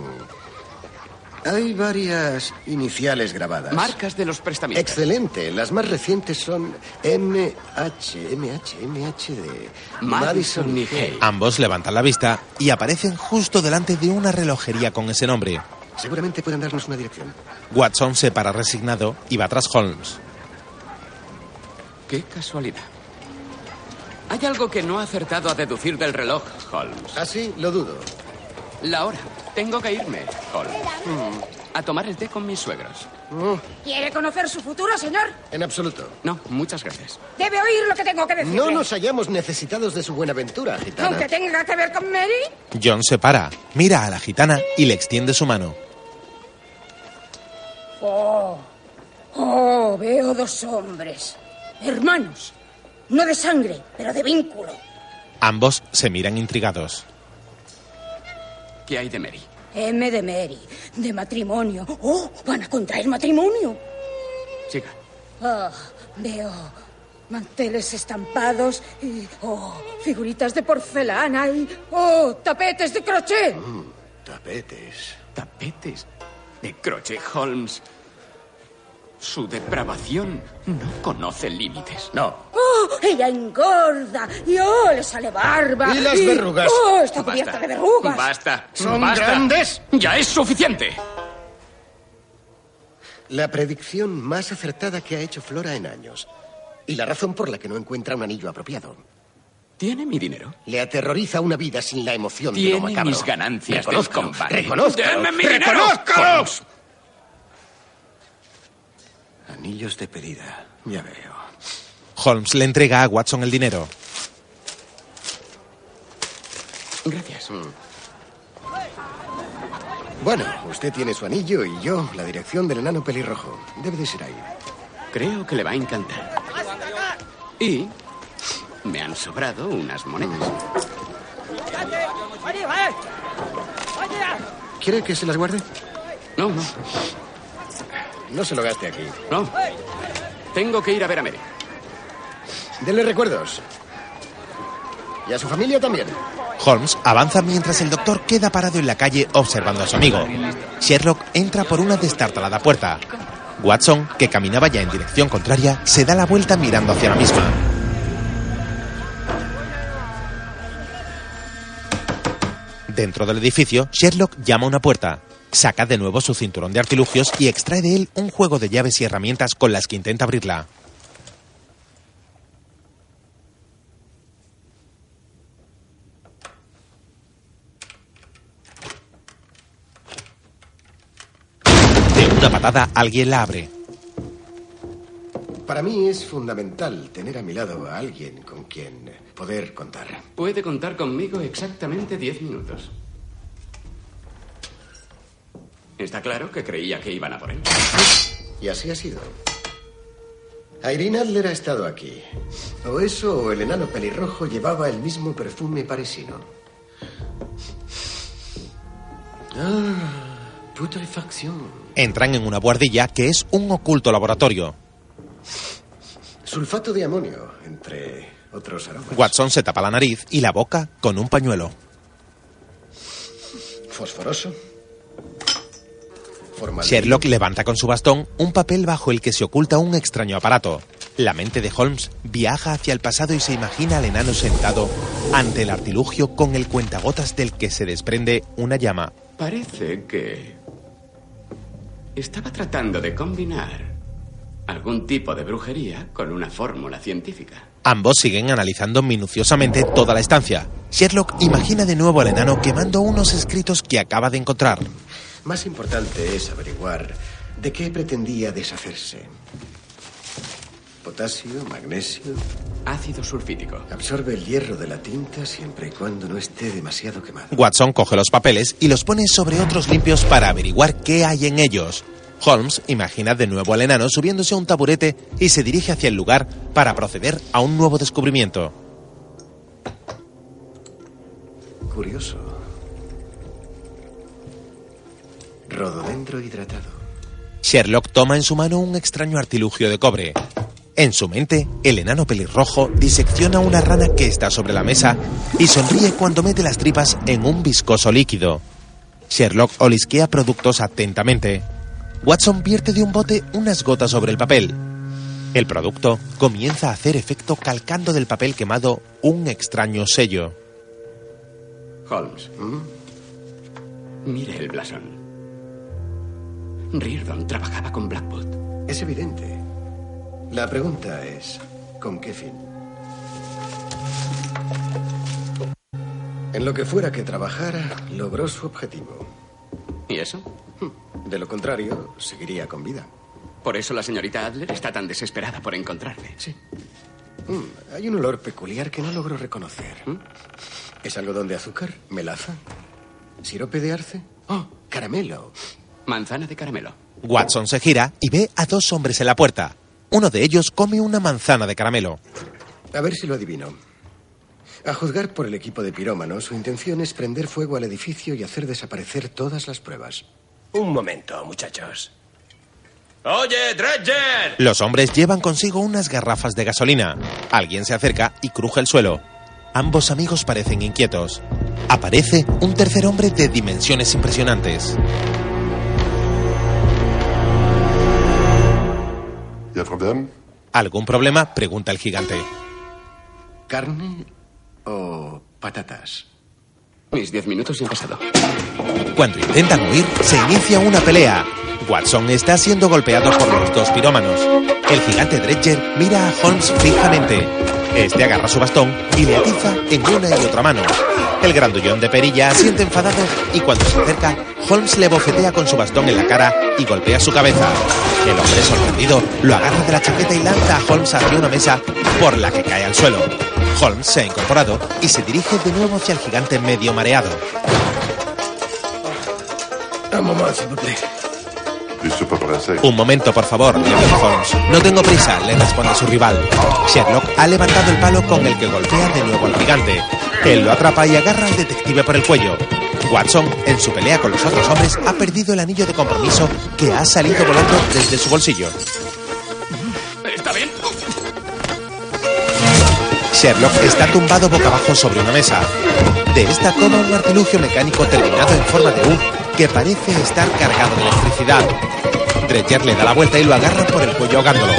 Hay varias iniciales grabadas. Marcas de los prestamistas. Excelente. Las más recientes son MH, MH, MH de Madison y Hay. Ambos levantan la vista y aparecen justo delante de una relojería con ese nombre. Seguramente pueden darnos una dirección. Watson se para resignado y va tras Holmes. Qué casualidad. Hay algo que no ha acertado a deducir del reloj, Holmes. ¿Ah, sí? Lo dudo. La hora. Tengo que irme. Mm, A tomar el té con mis suegros. ¿Quiere conocer su futuro, señor? En absoluto. No, muchas gracias. Debe oír lo que tengo que decirle. No nos hallamos necesitados de su buena aventura, gitana. Aunque tenga que ver con Mary. John se para, mira a la gitana y le extiende su mano. Oh, oh, veo dos hombres. Hermanos. No de sangre, pero de vínculo. Ambos se miran intrigados. ¿Qué hay de Mary? M de Mary. De matrimonio. Oh, van a contraer matrimonio. Siga. Ah, veo manteles estampados y oh, figuritas de porcelana y oh, tapetes de crochet. Tapetes. Tapetes de crochet, Holmes. Su depravación no conoce límites. No. Oh, ella engorda y oh, le sale barba. ¿Y las verrugas? Oh, está cubierta Basta. de verrugas. Basta. ¿Son basta. grandes? Ya es suficiente. La predicción más acertada que ha hecho Flora en años. Y la razón por la que no encuentra un anillo apropiado. ¿Tiene mi dinero? Le aterroriza una vida sin la emoción de lo Tiene macabro. mis ganancias del Reconózcalo, combate. reconózcalo, ¡Deme mi dinero! reconózcalo. Anillos de pedida. Ya veo. Holmes le entrega a Watson el dinero. Gracias. Bueno, usted tiene su anillo y yo la dirección del enano pelirrojo. Debe de ser ahí. Creo que le va a encantar. Y me han sobrado unas monedas. ¿Quiere que se las guarde? No, no. No se lo gaste aquí. No. Tengo que ir a ver a Mary. Denle recuerdos. Y a su familia también. Holmes avanza mientras el doctor queda parado en la calle observando a su amigo. Sherlock entra por una destartalada puerta. Watson, que caminaba ya en dirección contraria, se da la vuelta mirando hacia la misma. Dentro del edificio, Sherlock llama a una puerta. Saca de nuevo su cinturón de artilugios y extrae de él un juego de llaves y herramientas con las que intenta abrirla. De una patada, alguien la abre. Para mí es fundamental tener a mi lado a alguien con quien poder contar. Puede contar conmigo exactamente diez minutos. Está claro que creía que iban a por él. Y así ha sido. Irene Adler ha estado aquí. O eso o el enano pelirrojo llevaba el mismo perfume parisino. Ah, putrefacción. Entran en una buhardilla que es un oculto laboratorio. Sulfato de amonio, entre otros aromas. Watson se tapa la nariz y la boca con un pañuelo. Fosforoso. Sherlock levanta con su bastón un papel bajo el que se oculta un extraño aparato. La mente de Holmes viaja hacia el pasado y se imagina al enano sentado ante el artilugio con el cuentagotas del que se desprende una llama. Parece que estaba tratando de combinar algún tipo de brujería con una fórmula científica. Ambos siguen analizando minuciosamente toda la estancia. Sherlock imagina de nuevo al enano quemando unos escritos que acaba de encontrar. Más importante es averiguar de qué pretendía deshacerse. Potasio, magnesio. Ácido sulfítico. Absorbe el hierro de la tinta siempre y cuando no esté demasiado quemado. Watson coge los papeles y los pone sobre otros limpios para averiguar qué hay en ellos. Holmes imagina de nuevo al enano subiéndose a un taburete y se dirige hacia el lugar para proceder a un nuevo descubrimiento. Curioso. Rododendro hidratado. Sherlock toma en su mano un extraño artilugio de cobre. En su mente, el enano pelirrojo disecciona una rana que está sobre la mesa y sonríe cuando mete las tripas en un viscoso líquido. Sherlock olisquea productos atentamente. Watson vierte de un bote unas gotas sobre el papel. El producto comienza a hacer efecto calcando del papel quemado un extraño sello. Holmes. Mire el blasón. Reardon trabajaba con Blackwood. Es evidente. La pregunta es, ¿con qué fin? En lo que fuera que trabajara, logró su objetivo. ¿Y eso? De lo contrario, seguiría con vida. Por eso la señorita Adler está tan desesperada por encontrarle. Sí. Mm, hay un olor peculiar que no logro reconocer. ¿Mm? ¿Es algodón de azúcar? ¿Melaza? ¿Sirope de arce? ¡Oh! ¡Caramelo! Manzana de caramelo. Watson se gira y ve a dos hombres en la puerta. Uno de ellos come una manzana de caramelo. A ver si lo adivino. A juzgar por el equipo de pirómanos, su intención es prender fuego al edificio y hacer desaparecer todas las pruebas. Un momento, muchachos. Oye, Dredger. Los hombres llevan consigo unas garrafas de gasolina. Alguien se acerca y cruje el suelo. Ambos amigos parecen inquietos. Aparece un tercer hombre de dimensiones impresionantes. ¿Algún problema? Pregunta el gigante. ¿Carne o patatas? Mis diez minutos ya han pasado. Cuando intentan huir, se inicia una pelea. Watson está siendo golpeado por los dos pirómanos. El gigante Dredger mira a Holmes fijamente. Este agarra su bastón y le atiza en una y otra mano. El grandullón de perilla siente enfadado y cuando se acerca, Holmes le bofetea con su bastón en la cara y golpea su cabeza. El hombre sorprendido lo agarra de la chaqueta y lanza a Holmes hacia una mesa por la que cae al suelo. Holmes se ha incorporado y se dirige de nuevo hacia el gigante medio mareado. Momento, por favor, le dice Holmes. No tengo prisa, le responde su rival. Sherlock ha levantado el palo con el que golpea de nuevo al gigante. Él lo atrapa y agarra al detective por el cuello. Watson, en su pelea con los otros hombres, ha perdido el anillo de compromiso que ha salido volando desde su bolsillo. ¿Está bien? Sherlock está tumbado boca abajo sobre una mesa. De esta toma un artilugio mecánico terminado en forma de U que parece estar cargado de electricidad. Dredger le da la vuelta y lo agarra por el cuello ahogándolo.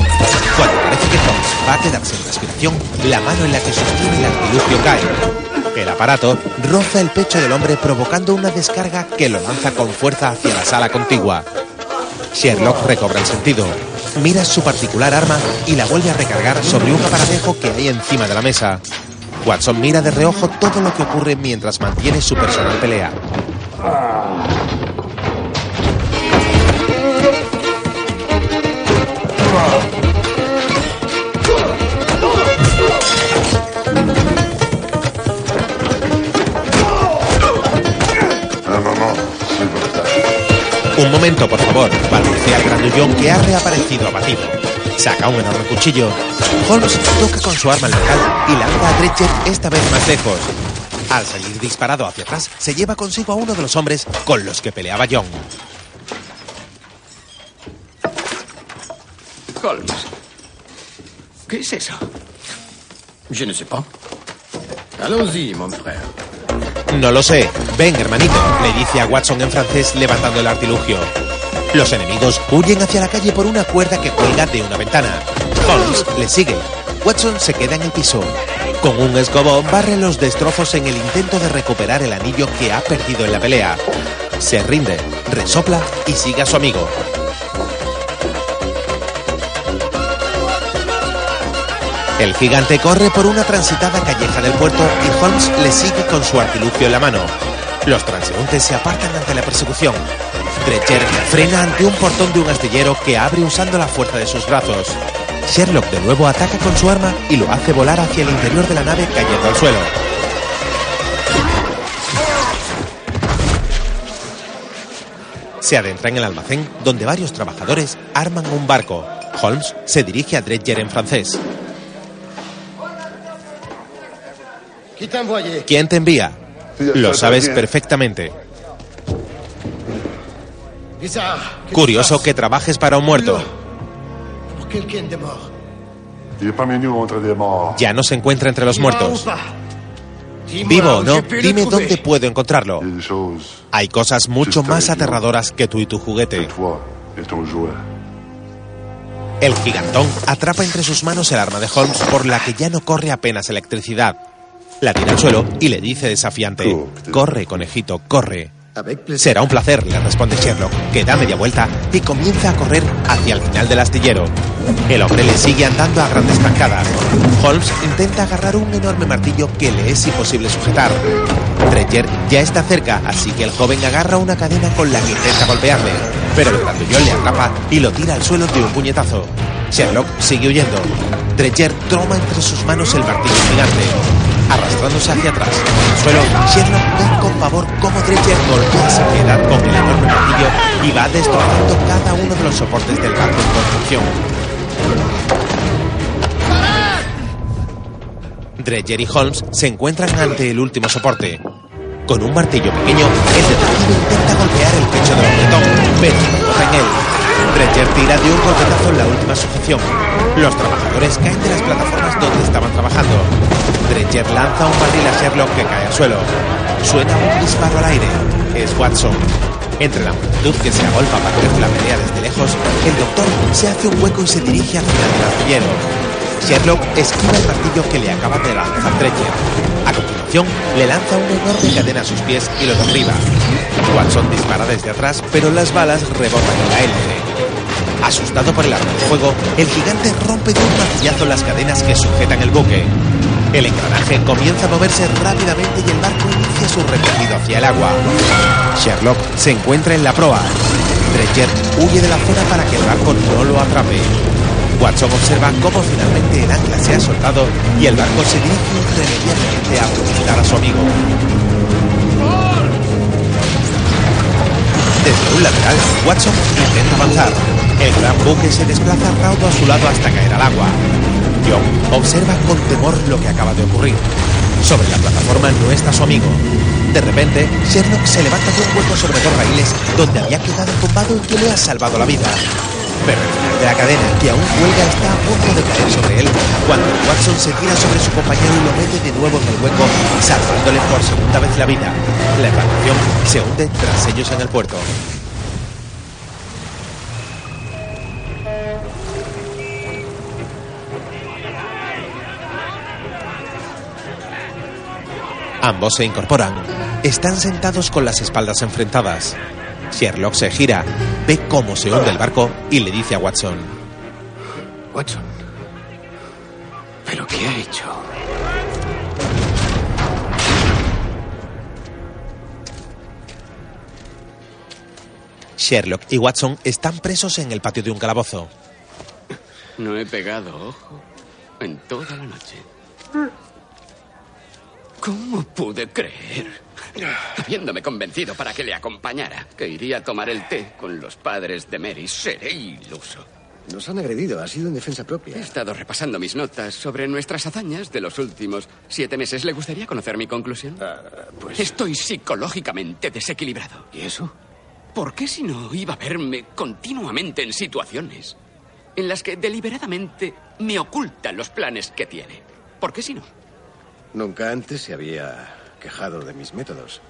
Cuando parece que Holmes va a quedarse sin respiración, la mano en la que sostiene el artilugio cae. El aparato roza el pecho del hombre provocando una descarga que lo lanza con fuerza hacia la sala contigua. Sherlock recobra el sentido. Mira su particular arma y la vuelve a recargar sobre un aparatejo que hay encima de la mesa. Watson mira de reojo todo lo que ocurre mientras mantiene su personal pelea. Un momento, por favor, balbucea el grandullón que ha reaparecido abatido. Saca un enorme cuchillo. Holmes toca con su arma el metal y lanza a Dredger esta vez más lejos. Al salir disparado hacia atrás, se lleva consigo a uno de los hombres con los que peleaba John. Holmes. ¿Qué es eso? Je ne sais pas. Allons-y, mon frère. No lo sé. Ven, hermanito, le dice a Watson en francés levantando el artilugio. Los enemigos huyen hacia la calle por una cuerda que cuelga de una ventana. Holmes le sigue. Watson se queda en el piso. Con un escobón barre los destrozos en el intento de recuperar el anillo que ha perdido en la pelea. Se rinde, resopla y sigue a su amigo. El gigante corre por una transitada calleja del puerto y Holmes le sigue con su artilugio en la mano. Los transeúntes se apartan ante la persecución. Dredger frena ante un portón de un astillero que abre usando la fuerza de sus brazos. Sherlock de nuevo ataca con su arma y lo hace volar hacia el interior de la nave cayendo al suelo. Se adentra en el almacén donde varios trabajadores arman un barco. Holmes se dirige a Dredger en francés. ¿Quién te envía? Lo sabes perfectamente. Curioso que trabajes para un muerto. Ya no se encuentra entre los muertos. Vivo o no, dime dónde puedo encontrarlo. Hay cosas mucho más aterradoras que tú y tu juguete. El gigantón atrapa entre sus manos el arma de Holmes por la que ya no corre apenas electricidad. La tira al suelo y le dice desafiante, corre, conejito, corre. Será un placer, le responde Sherlock, que da media vuelta y comienza a correr hacia el final del astillero. El hombre le sigue andando a grandes zancadas. Holmes intenta agarrar un enorme martillo que le es imposible sujetar. Dredger ya está cerca, así que el joven agarra una cadena con la que intenta golpearle, pero el grandullón le atrapa y lo tira al suelo de un puñetazo. Sherlock sigue huyendo. Dredger toma entre sus manos el martillo gigante. Arrastrándose hacia atrás en el suelo, Sherlock ve con pavor cómo Dredger golpea sin piedad con el enorme martillo y va destrozando cada uno de los soportes del barco en construcción. Dredger y Holmes se encuentran ante el último soporte. Con un martillo pequeño, el detective intenta golpear el pecho del hombretón, pero toca en él. Dredger tira de un golpetazo en la última sujeción. Los trabajadores caen de las plataformas donde estaban trabajando. Dredger lanza un barril a Sherlock que cae al suelo. Suena un disparo al aire. Es Watson. Entre la multitud que se agolpa para ver la pelea desde lejos, el doctor se hace un hueco y se dirige hacia el astillero. Sherlock esquiva el martillo que le acaba de lanzar Dredger. A continuación, le lanza una enorme cadena a sus pies y lo derriba. Watson dispara desde atrás, pero las balas rebotan en la hélice. Asustado por el arma de fuego, el gigante rompe de un martillazo las cadenas que sujetan el buque. El engranaje comienza a moverse rápidamente y el barco inicia su recorrido hacia el agua. Sherlock se encuentra en la proa. Dredger huye de la zona para que el barco no lo atrape. Watson observa cómo finalmente el ancla se ha soltado y el barco se dirige irremediablemente a visitar a su amigo. Desde un lateral, Watson intenta avanzar. El gran buque se desplaza raudo a su lado hasta caer al agua. John observa con temor lo que acaba de ocurrir. Sobre la plataforma no está su amigo. De repente, Sherlock se levanta de un hueco sobre dos raíles donde había quedado tumbado y que le ha salvado la vida. Pero el final de la cadena, que aún cuelga, está a punto de caer sobre él cuando Watson se tira sobre su compañero y lo mete de nuevo en el hueco, salvándole por segunda vez la vida. La embarcación se hunde tras ellos en el puerto. Ambos se incorporan. Están sentados con las espaldas enfrentadas. Sherlock se gira, ve cómo se hunde el barco y le dice a Watson. Watson. ¿Pero qué ha hecho? Sherlock y Watson están presos en el patio de un calabozo. No he pegado ojo en toda la noche. ¿Cómo pude creer? Habiéndome convencido para que le acompañara, que iría a tomar el té con los padres de Mary, seré iluso. Nos han agredido, ha sido en defensa propia. He estado repasando mis notas sobre nuestras hazañas de los últimos siete meses. ¿Le gustaría conocer mi conclusión? pues... Estoy psicológicamente desequilibrado. ¿Y eso? ¿Por qué si no iba a verme continuamente en situaciones en las que deliberadamente me ocultan los planes que tiene? ¿Por qué si no? Nunca antes se había quejado de mis métodos.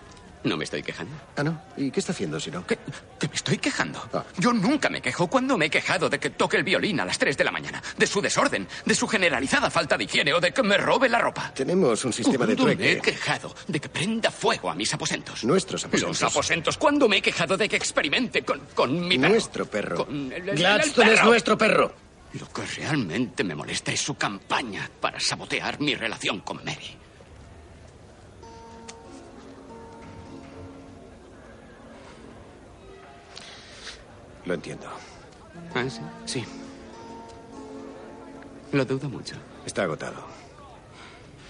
No me estoy quejando. Ah, no. ¿Y qué está haciendo si no? ¿Que, que me estoy quejando? Yo nunca me quejo cuando me he quejado de que toque el violín a las 3 de la mañana, de su desorden, de su generalizada falta de higiene o de que me robe la ropa. Tenemos un sistema de ¿Cuándo me trueque. he quejado de que prenda fuego a mis aposentos? Nuestros aposentos. Los aposentos. ¿Cuándo me he quejado de que experimente con, con mi perro? Nuestro perro. Con el- el- Gladstone el es perro. nuestro perro. Lo que realmente me molesta es su campaña para sabotear mi relación con Mary. Lo entiendo. ¿Ah, sí? Sí. Lo dudo mucho. Está agotado.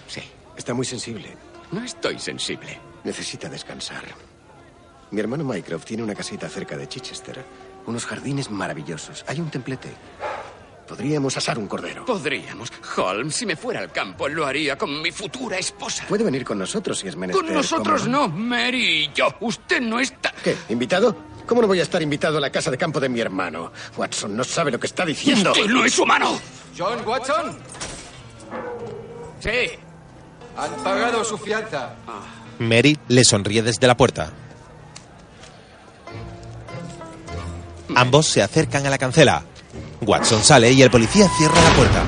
Sí. Está muy sensible. No estoy sensible. Necesita descansar. Mi hermano Mycroft tiene una casita cerca de Chichester. Unos jardines maravillosos. Hay un templete. Podríamos asar un cordero. Podríamos. Holmes, si me fuera al campo, lo haría con mi futura esposa. Puede venir con nosotros si es menester. Con nosotros ¿cómo no, Mary y yo. Usted no está. ¿Qué? ¿Invitado? ¿Cómo no voy a estar invitado a la casa de campo de mi hermano? Watson no sabe lo que está diciendo. Usted no es humano. John Watson. Sí. Han pagado su fianza. Mary le sonríe desde la puerta. Ambos se acercan a la cancela. Watson sale y el policía cierra la puerta.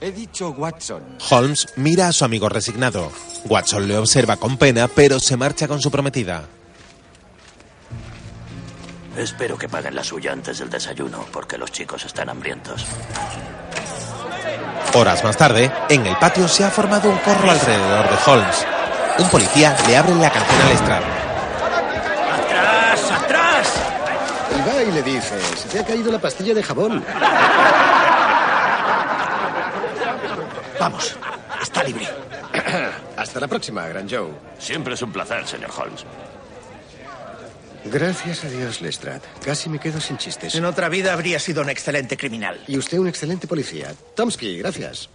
He dicho Watson. Holmes mira a su amigo resignado. Watson le observa con pena, pero se marcha con su prometida. Espero que paguen la suya antes del desayuno, porque los chicos están hambrientos. Horas más tarde, en el patio se ha formado un corro alrededor de Holmes. Un policía le abre la cancela al Lestrade. ¡Atrás, atrás! Y va y le dice, se te ha caído la pastilla de jabón. Vamos, está libre. Hasta la próxima, Gran Joe. Siempre es un placer, señor Holmes. Gracias a Dios, Lestrade. Casi me quedo sin chistes. En otra vida habría sido un excelente criminal. Y usted un excelente policía. Tomsky, gracias.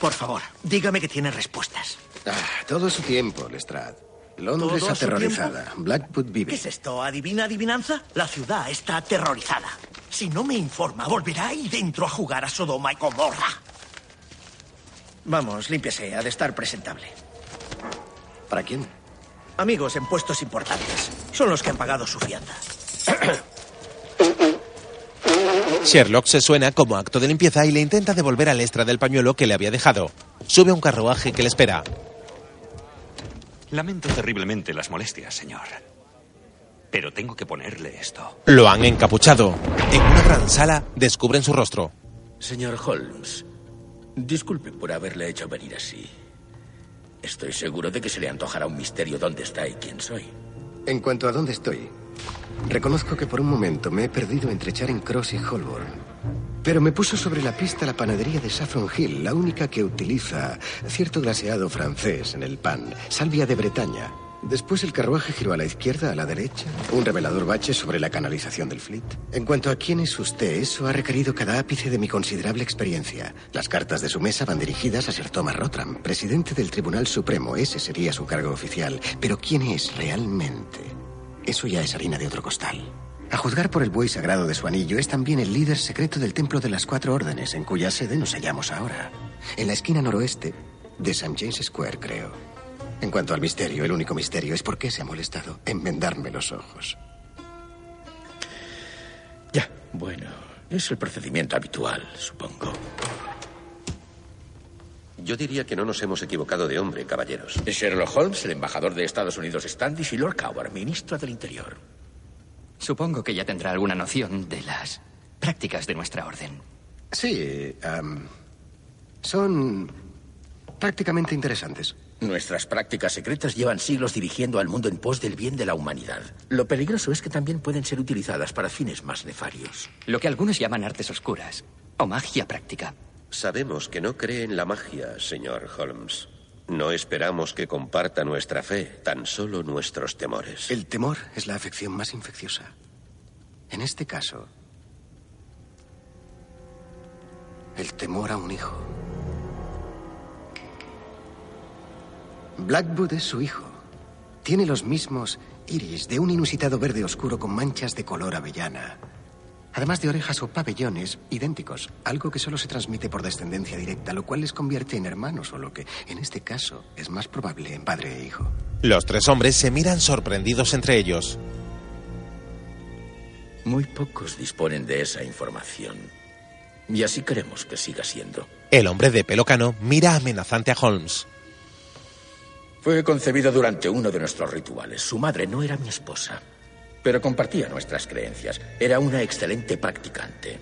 Por favor, dígame que tiene respuestas. Ah, todo su tiempo, Lestrade. Londres ¿Todo su aterrorizada. Blackwood vive. ¿Qué es esto? ¿Adivina adivinanza? La ciudad está aterrorizada. Si no me informa, volverá ahí dentro a jugar a Sodoma y Gomorra. Vamos, límpiese. Ha de estar presentable. ¿Para quién? Amigos en puestos importantes. Son los que han pagado su fianza. Sherlock se suena como acto de limpieza y le intenta devolver al extra del pañuelo que le había dejado. Sube a un carruaje que le espera. Lamento terriblemente las molestias, señor. Pero tengo que ponerle esto. Lo han encapuchado. En una gran sala descubren su rostro. Señor Holmes, disculpe por haberle hecho venir así. Estoy seguro de que se le antojará un misterio dónde está y quién soy. En cuanto a dónde estoy, reconozco que por un momento me he perdido entre Charing Cross y Holborn. Pero me puso sobre la pista la panadería de Saffron Hill, la única que utiliza cierto glaseado francés en el pan, salvia de Bretaña. Después el carruaje giró a la izquierda, a la derecha, un revelador bache sobre la canalización del Fleet. En cuanto a quién es usted, eso ha requerido cada ápice de mi considerable experiencia. Las cartas de su mesa van dirigidas a Sir Thomas Rottram, presidente del Tribunal Supremo. Ese sería su cargo oficial. Pero ¿quién es realmente? Eso ya es harina de otro costal. A juzgar por el buey sagrado de su anillo, es también el líder secreto del Templo de las Cuatro Órdenes, en cuya sede nos hallamos ahora. En la esquina noroeste de St. James Square, creo. En cuanto al misterio, el único misterio es por qué se ha molestado en vendarme los ojos. Ya, bueno, es el procedimiento habitual, supongo. Yo diría que no nos hemos equivocado de hombre, caballeros. Sherlock Holmes, el embajador de Estados Unidos Standish y Lord Coward, ministro del Interior. Supongo que ya tendrá alguna noción de las prácticas de nuestra orden. Sí, son prácticamente interesantes. Nuestras prácticas secretas llevan siglos dirigiendo al mundo en pos del bien de la humanidad. Lo peligroso es que también pueden ser utilizadas para fines más nefarios. Lo que algunos llaman artes oscuras o magia práctica. Sabemos que no cree en la magia, señor Holmes. No esperamos que comparta nuestra fe, tan solo nuestros temores. El temor es la afección más infecciosa. En este caso, el temor a un hijo. Blackwood es su hijo. Tiene los mismos iris de un inusitado verde oscuro con manchas de color avellana. Además de orejas o pabellones idénticos, algo que solo se transmite por descendencia directa, lo cual les convierte en hermanos, o lo que en este caso es más probable en padre e hijo. Los tres hombres se miran sorprendidos entre ellos. Muy pocos disponen de esa información. Y así queremos que siga siendo. El hombre de pelo cano mira amenazante a Holmes. Fue concebido durante uno de nuestros rituales. Su madre no era mi esposa, pero compartía nuestras creencias. Era una excelente practicante,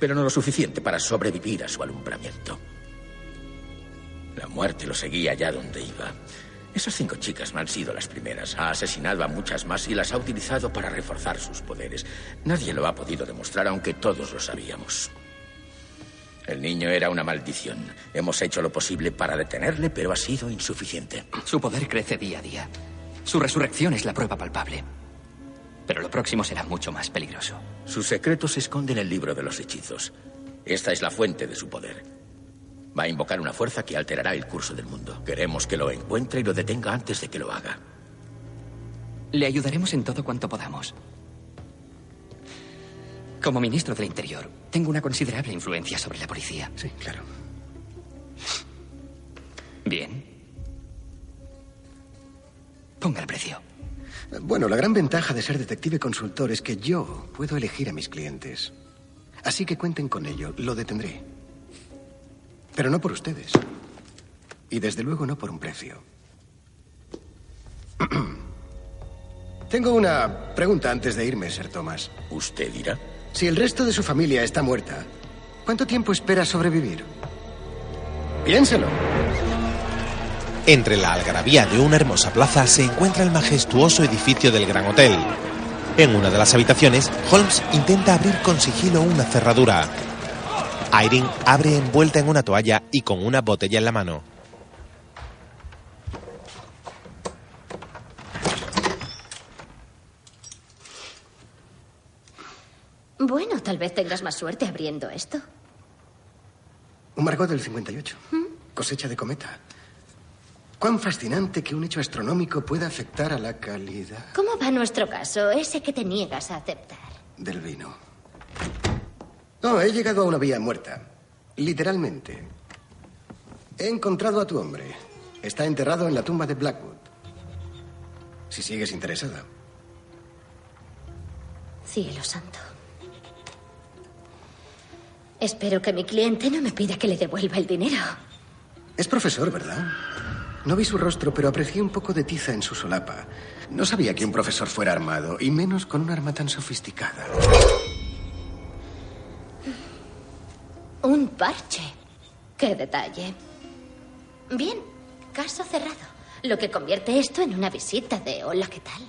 pero no lo suficiente para sobrevivir a su alumbramiento. La muerte lo seguía allá donde iba. Esas cinco chicas no han sido las primeras. Ha asesinado a muchas más y las ha utilizado para reforzar sus poderes. Nadie lo ha podido demostrar, aunque todos lo sabíamos. El niño era una maldición. Hemos hecho lo posible para detenerle, pero ha sido insuficiente. Su poder crece día a día. Su resurrección es la prueba palpable. Pero lo próximo será mucho más peligroso. Su secreto se esconde en el libro de los hechizos. Esta es la fuente de su poder. Va a invocar una fuerza que alterará el curso del mundo. Queremos que lo encuentre y lo detenga antes de que lo haga. Le ayudaremos en todo cuanto podamos. Como ministro del Interior, tengo una considerable influencia sobre la policía. Sí, claro. Bien. Ponga el precio. Bueno, la gran ventaja de ser detective consultor es que yo puedo elegir a mis clientes. Así que cuenten con ello, lo detendré. Pero no por ustedes. Y desde luego no por un precio. Tengo una pregunta antes de irme, Sir Thomas. ¿Usted dirá? Si el resto de su familia está muerta, ¿cuánto tiempo espera sobrevivir? Piénselo. Entre la algarabía de una hermosa plaza se encuentra el majestuoso edificio del Gran Hotel. En una de las habitaciones, Holmes intenta abrir con sigilo una cerradura. Irene abre envuelta en una toalla y con una botella en la mano. Bueno, tal vez tengas más suerte abriendo esto. Un Margot del 58. Cosecha de cometa. Cuán fascinante que un hecho astronómico pueda afectar a la calidad ¿Cómo va nuestro caso? Ese que te niegas a aceptar. del vino. No, he llegado a una vía muerta. Literalmente. He encontrado a tu hombre. Está enterrado en la tumba de Blackwood. Si sigues interesada. Cielo santo. Espero que mi cliente no me pida que le devuelva el dinero. Es profesor, ¿verdad? No vi su rostro, pero aprecié un poco de tiza en su solapa. No sabía que un profesor fuera armado, y menos con un arma tan sofisticada. Un parche. Qué detalle. Bien, caso cerrado. Lo que convierte esto en una visita de hola, ¿qué tal?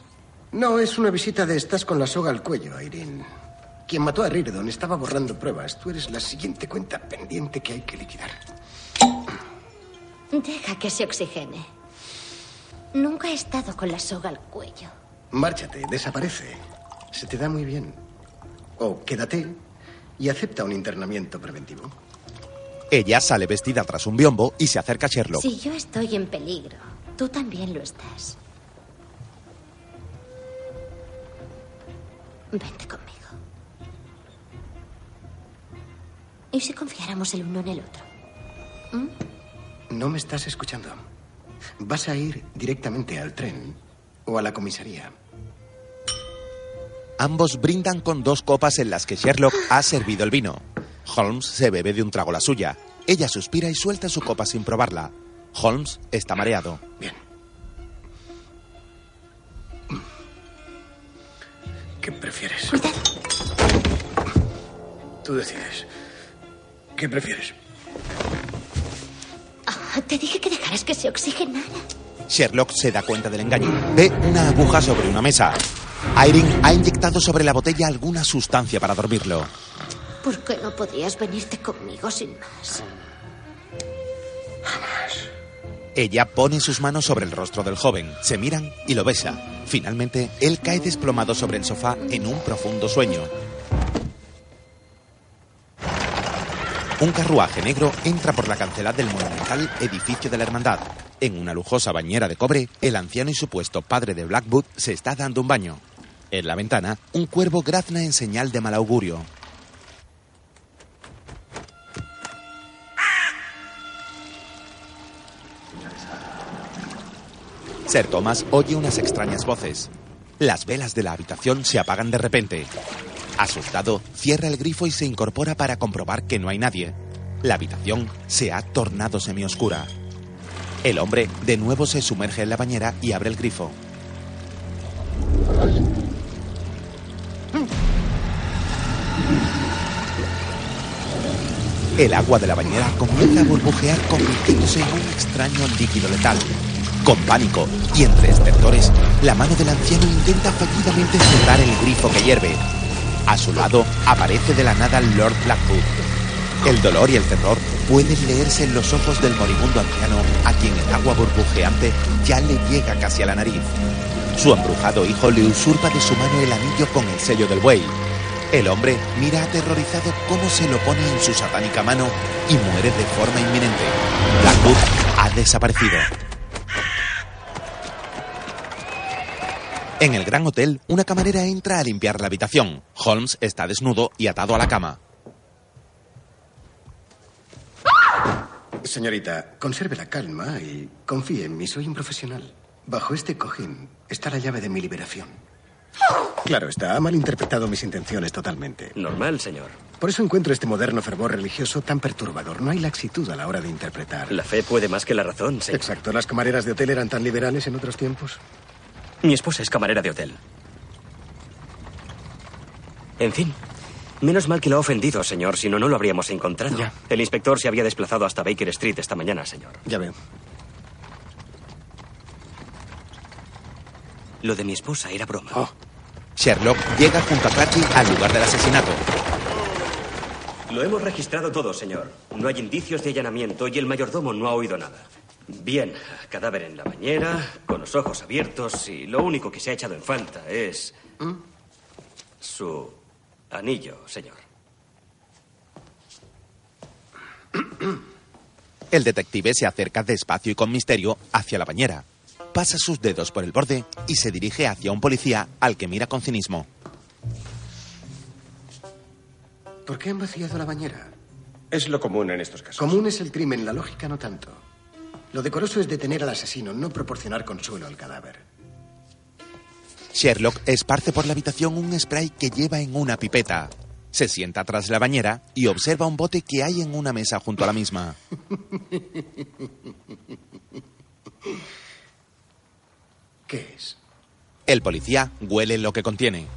No, es una visita de estás con la soga al cuello, Irene. Quien mató a Rirdon estaba borrando pruebas. Tú eres la siguiente cuenta pendiente que hay que liquidar. Deja que se oxigene. Nunca he estado con la soga al cuello. Márchate, desaparece. Se te da muy bien. O quédate y acepta un internamiento preventivo. Ella sale vestida tras un biombo y se acerca a Sherlock. Si yo estoy en peligro, tú también lo estás. Vente conmigo. ¿Y si confiáramos el uno en el otro? ¿Mm? No me estás escuchando. ¿Vas a ir directamente al tren o a la comisaría? Ambos brindan con dos copas en las que Sherlock ha servido el vino. Holmes se bebe de un trago la suya. Ella suspira y suelta su copa sin probarla. Holmes está mareado. ¿Qué prefieres? Tú decides. ¿Qué prefieres? Te dije que dejaras que se oxigenara. Sherlock se da cuenta del engaño. Ve una aguja sobre una mesa. Irene ha inyectado sobre la botella alguna sustancia para dormirlo. ¿Por qué no podrías venirte conmigo sin más? Ella pone sus manos sobre el rostro del joven, se miran y lo besa. Finalmente, él cae desplomado sobre el sofá en un profundo sueño. Un carruaje negro entra por la cancela del monumental edificio de la Hermandad. En una lujosa bañera de cobre, el anciano y supuesto padre de Blackwood se está dando un baño. En la ventana, un cuervo grazna en señal de mal augurio. Sir Thomas oye unas extrañas voces. Las velas de la habitación se apagan de repente. Asustado, cierra el grifo y se incorpora para comprobar que no hay nadie. La habitación se ha tornado semioscura. El hombre de nuevo se sumerge en la bañera y abre el grifo. El agua de la bañera comienza a burbujear convirtiéndose en un extraño líquido letal. Con pánico y entre estertores, la mano del anciano intenta fallidamente cerrar el grifo que hierve. A su lado aparece de la nada Lord Blackwood. El dolor y el terror pueden leerse en los ojos del moribundo anciano a quien el agua burbujeante ya le llega casi a la nariz. Su embrujado hijo le usurpa de su mano el anillo con el sello del buey. El hombre mira aterrorizado cómo se lo pone en su satánica mano y muere de forma inminente. Blackwood ha desaparecido. En el gran hotel, una camarera entra a limpiar la habitación. Holmes está desnudo y atado a la cama. Señorita, conserve la calma y confíe en mí, soy un profesional. Bajo este cojín está la llave de mi liberación. Claro, está, ha malinterpretado mis intenciones totalmente. Normal, señor. Por eso encuentro este moderno fervor religioso tan perturbador. No hay laxitud a la hora de interpretar. La fe puede más que la razón, señor. Exacto. ¿Las camareras de hotel eran tan liberales en otros tiempos? Mi esposa es camarera de hotel. En fin, menos mal que lo ha ofendido, señor, si no, no lo habríamos encontrado. Ya. El inspector se había desplazado hasta Baker Street esta mañana, señor. Ya veo. Lo de mi esposa era broma. Oh. Sherlock llega junto a Cratchit al lugar del asesinato. Lo hemos registrado todo, señor. No hay indicios de allanamiento y el mayordomo no ha oído nada. Bien, cadáver en la bañera, con los ojos abiertos y lo único que se ha echado en falta es su anillo, señor. El detective se acerca despacio y con misterio hacia la bañera. Pasa sus dedos por el borde y se dirige hacia un policía al que mira con cinismo. ¿Por qué han vaciado la bañera? Es lo común en estos casos. Común es el crimen, la lógica no tanto. Lo decoroso es detener al asesino, no proporcionar consuelo al cadáver. Sherlock esparce por la habitación un spray que lleva en una pipeta. Se sienta tras la bañera y observa un bote que hay en una mesa junto a la misma. ¿Qué es? El policía huele lo que contiene.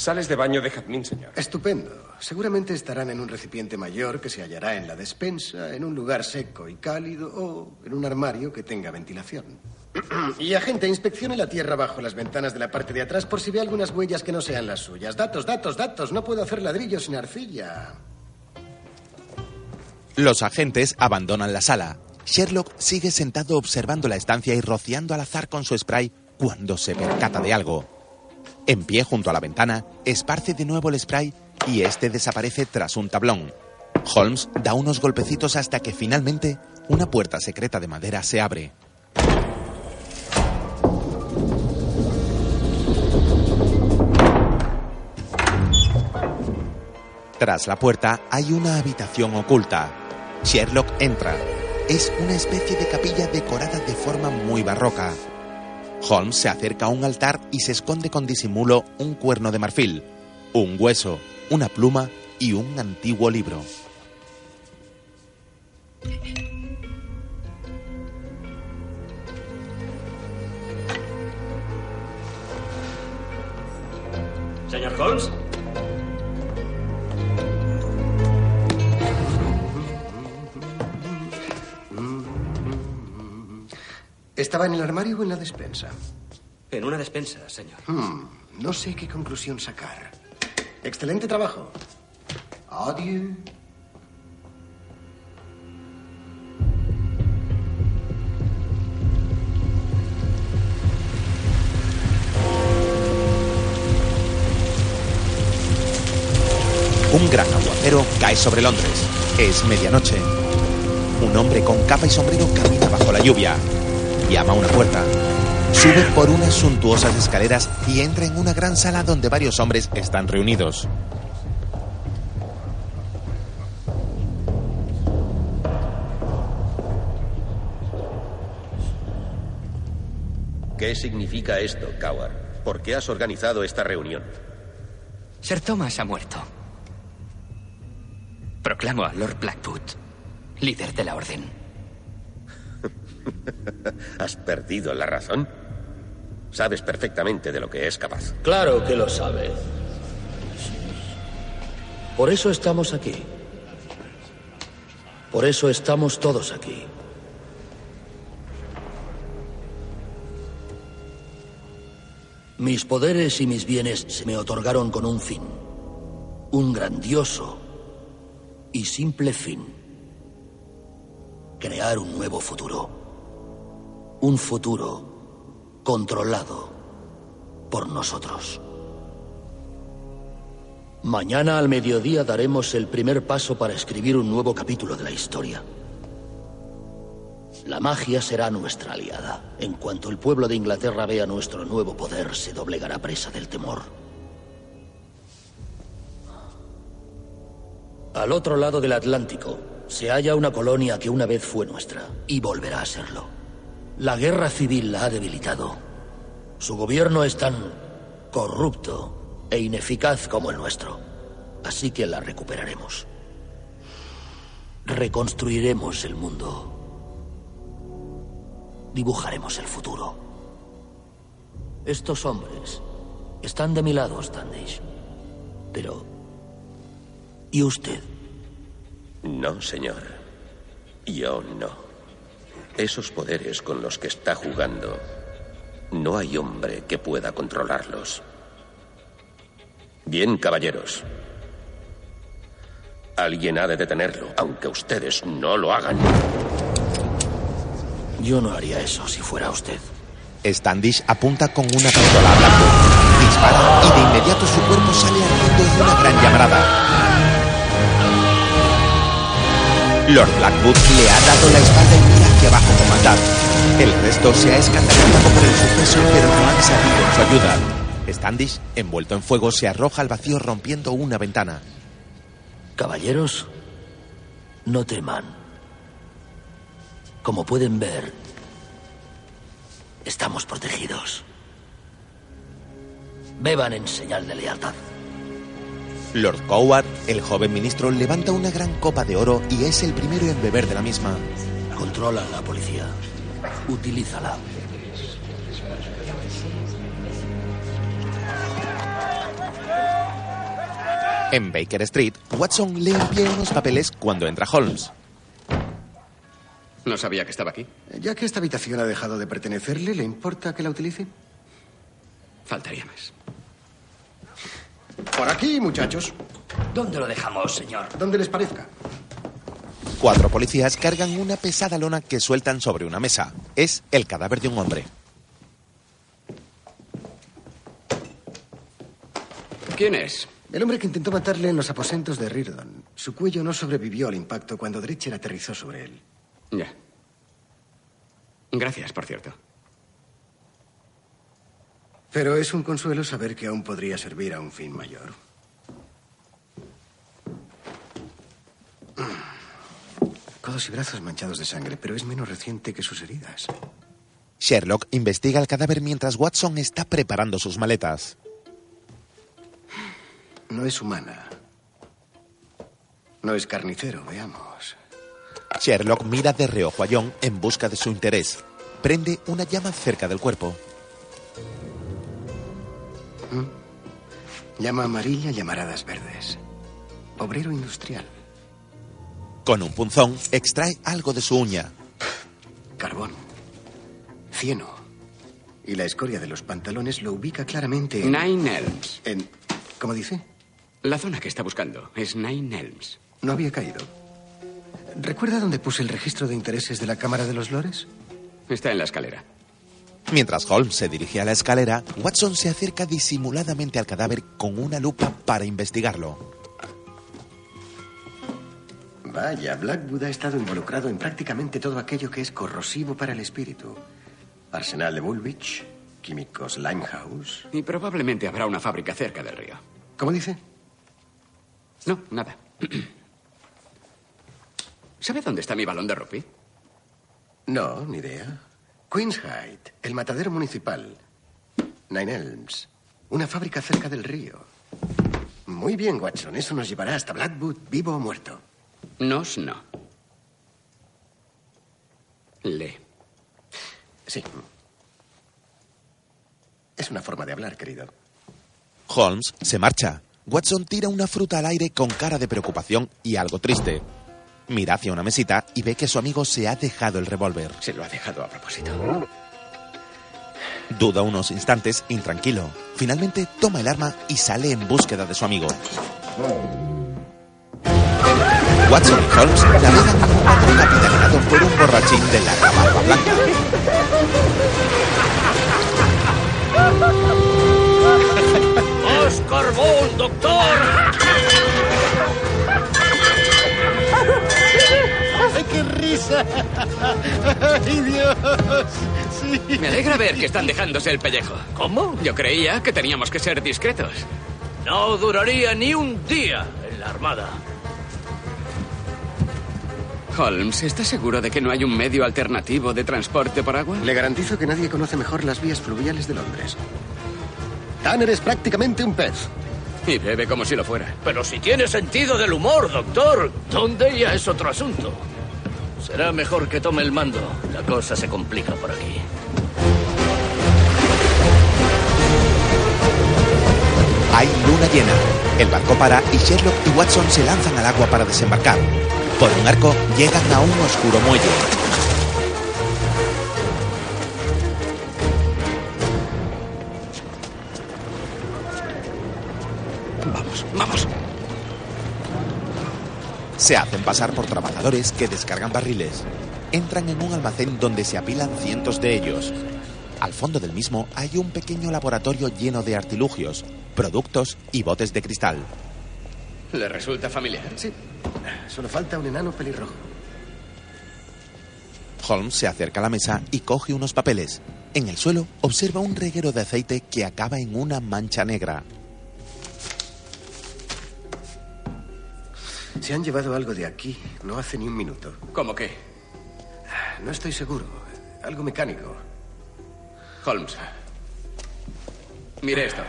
Sales de baño de jazmín, señor. Estupendo. Seguramente estarán en un recipiente mayor que se hallará en la despensa, en un lugar seco y cálido o en un armario que tenga ventilación. Y agente, inspeccione la tierra bajo las ventanas de la parte de atrás por si ve algunas huellas que no sean las suyas. Datos, datos, datos. No puedo hacer ladrillos sin arcilla. Los agentes abandonan la sala. Sherlock sigue sentado observando la estancia y rociando al azar con su spray cuando se percata de algo. En pie junto a la ventana, esparce de nuevo el spray y este desaparece tras un tablón. Holmes da unos golpecitos hasta que finalmente una puerta secreta de madera se abre. Tras la puerta hay una habitación oculta. Sherlock entra. Es una especie de capilla decorada de forma muy barroca. Holmes se acerca a un altar y se esconde con disimulo un cuerno de marfil, un hueso, una pluma y un antiguo libro. Señor Holmes. ¿Estaba en el armario o en la despensa? En una despensa, señor. Hmm, no sé qué conclusión sacar. Excelente trabajo. Adiós. Un gran aguacero cae sobre Londres. Es medianoche. Un hombre con capa y sombrero camina bajo la lluvia. Llama a una puerta. Sube por unas suntuosas escaleras y entra en una gran sala donde varios hombres están reunidos. ¿Qué significa esto, Coward? ¿Por qué has organizado esta reunión? Sir Thomas ha muerto. Proclamo a Lord Blackwood, líder de la orden. ¿Has perdido la razón? Sabes perfectamente de lo que es capaz. Claro que lo sabe. Por eso estamos aquí. Por eso estamos todos aquí. Mis poderes y mis bienes se me otorgaron con un fin. Un grandioso y simple fin. Crear un nuevo futuro. Un futuro controlado por nosotros. Mañana al mediodía daremos el primer paso para escribir un nuevo capítulo de la historia. La magia será nuestra aliada. En cuanto el pueblo de Inglaterra vea nuestro nuevo poder, se doblegará presa del temor. Al otro lado del Atlántico se halla una colonia que una vez fue nuestra y volverá a serlo. La guerra civil la ha debilitado. Su gobierno es tan corrupto e ineficaz como el nuestro. Así que la recuperaremos. Reconstruiremos el mundo. Dibujaremos el futuro. Estos hombres están de mi lado, Standish. Pero... ¿Y usted? No, señor. Yo no. Esos poderes con los que está jugando, no hay hombre que pueda controlarlos. Bien, caballeros. Alguien ha de detenerlo, aunque ustedes no lo hagan. Yo no haría eso si fuera usted. Standish apunta con una pistola a Blackwood, dispara y de inmediato su cuerpo sale ardiendo en una gran llamarada. Lord Blackwood le ha dado la espalda y hacia abajo con maldad. El resto se ha escandalizado por el suceso, pero no han salido en su ayuda. Standish, envuelto en fuego, se arroja al vacío rompiendo una ventana. Caballeros, no teman. Como pueden ver, estamos protegidos. Beban en señal de lealtad. Lord Coward, el joven ministro, levanta una gran copa de oro y es el primero en beber de la misma. Controla la policía. Utilízala. En Baker Street, Watson lee en pie unos papeles cuando entra Holmes. No sabía que estaba aquí. Ya que esta habitación ha dejado de pertenecerle, ¿le importa que la utilice? Faltaría más. Por aquí, muchachos. ¿Dónde lo dejamos, señor? Donde les parezca. Cuatro policías cargan una pesada lona que sueltan sobre una mesa. Es el cadáver de un hombre. ¿Quién es? El hombre que intentó matarle en los aposentos de Reardon. Su cuello no sobrevivió al impacto cuando Dretcher aterrizó sobre él. Ya. Gracias, por cierto. Pero es un consuelo saber que aún podría servir a un fin mayor. Codos y brazos manchados de sangre, pero es menos reciente que sus heridas. Sherlock investiga el cadáver mientras Watson está preparando sus maletas. No es humana. No es carnicero, veamos. Sherlock mira de reojo a John en busca de su interés. Prende una llama cerca del cuerpo. ¿Mm? Llama amarilla, llamaradas verdes. Obrero industrial. Con un punzón extrae algo de su uña. Carbón. Cieno. Y la escoria de los pantalones lo ubica claramente en... Nine Elms. En... ¿Cómo dice? La zona que está buscando es Nine Elms. No había caído. ¿Recuerda dónde puse el registro de intereses de la Cámara de los Lores? Está en la escalera. Mientras Holmes se dirige a la escalera, Watson se acerca disimuladamente al cadáver con una lupa para investigarlo. Vaya, Blackwood ha estado involucrado en prácticamente todo aquello que es corrosivo para el espíritu. Arsenal de Woolwich, químicos Limehouse. Y probablemente habrá una fábrica cerca del río. ¿Cómo dice? No, nada. ¿Sabe dónde está mi balón de rugby? No, ni idea. Queenshyde, el matadero municipal. Nine Elms, una fábrica cerca del río. Muy bien, Watson. Eso nos llevará hasta Blackwood, vivo o muerto. Nos no. Le. Sí. Es una forma de hablar, querido. Holmes se marcha. Watson tira una fruta al aire con cara de preocupación y algo triste. Mira hacia una mesita y ve que su amigo se ha dejado el revólver. Se lo ha dejado a propósito. Duda unos instantes, intranquilo. Finalmente toma el arma y sale en búsqueda de su amigo. Watson y Holmes navegan en un barco capitaneado por un borrachín de larga barba blanca. ¡Oscar Bond, doctor! ¡Ay, qué risa! ¡Ay, Dios! Sí. Me alegra ver que están dejándose el pellejo. ¿Cómo? Yo creía que teníamos que ser discretos. No duraría ni un día en la Armada. Holmes, ¿estás seguro de que no hay un medio alternativo de transporte por agua? Le garantizo que nadie conoce mejor las vías fluviales de Londres. Tanner es prácticamente un pez. Y bebe como si lo fuera. Pero si tiene sentido del humor, doctor. ¿Dónde ya es otro asunto? Será mejor que tome el mando. La cosa se complica por aquí. Hay luna llena. El barco para y Sherlock y Watson se lanzan al agua para desembarcar. Por un arco llegan a un oscuro muelle. Vamos, vamos. Se hacen pasar por trabajadores que descargan barriles. Entran en un almacén donde se apilan cientos de ellos. Al fondo del mismo hay un pequeño laboratorio lleno de artilugios, productos y botes de cristal. ¿Le resulta familiar? Sí. Solo falta un enano pelirrojo. Holmes se acerca a la mesa y coge unos papeles. En el suelo observa un reguero de aceite que acaba en una mancha negra. Se han llevado algo de aquí no hace ni un minuto. ¿Cómo qué? No estoy seguro. Algo mecánico. Holmes. Mire esto.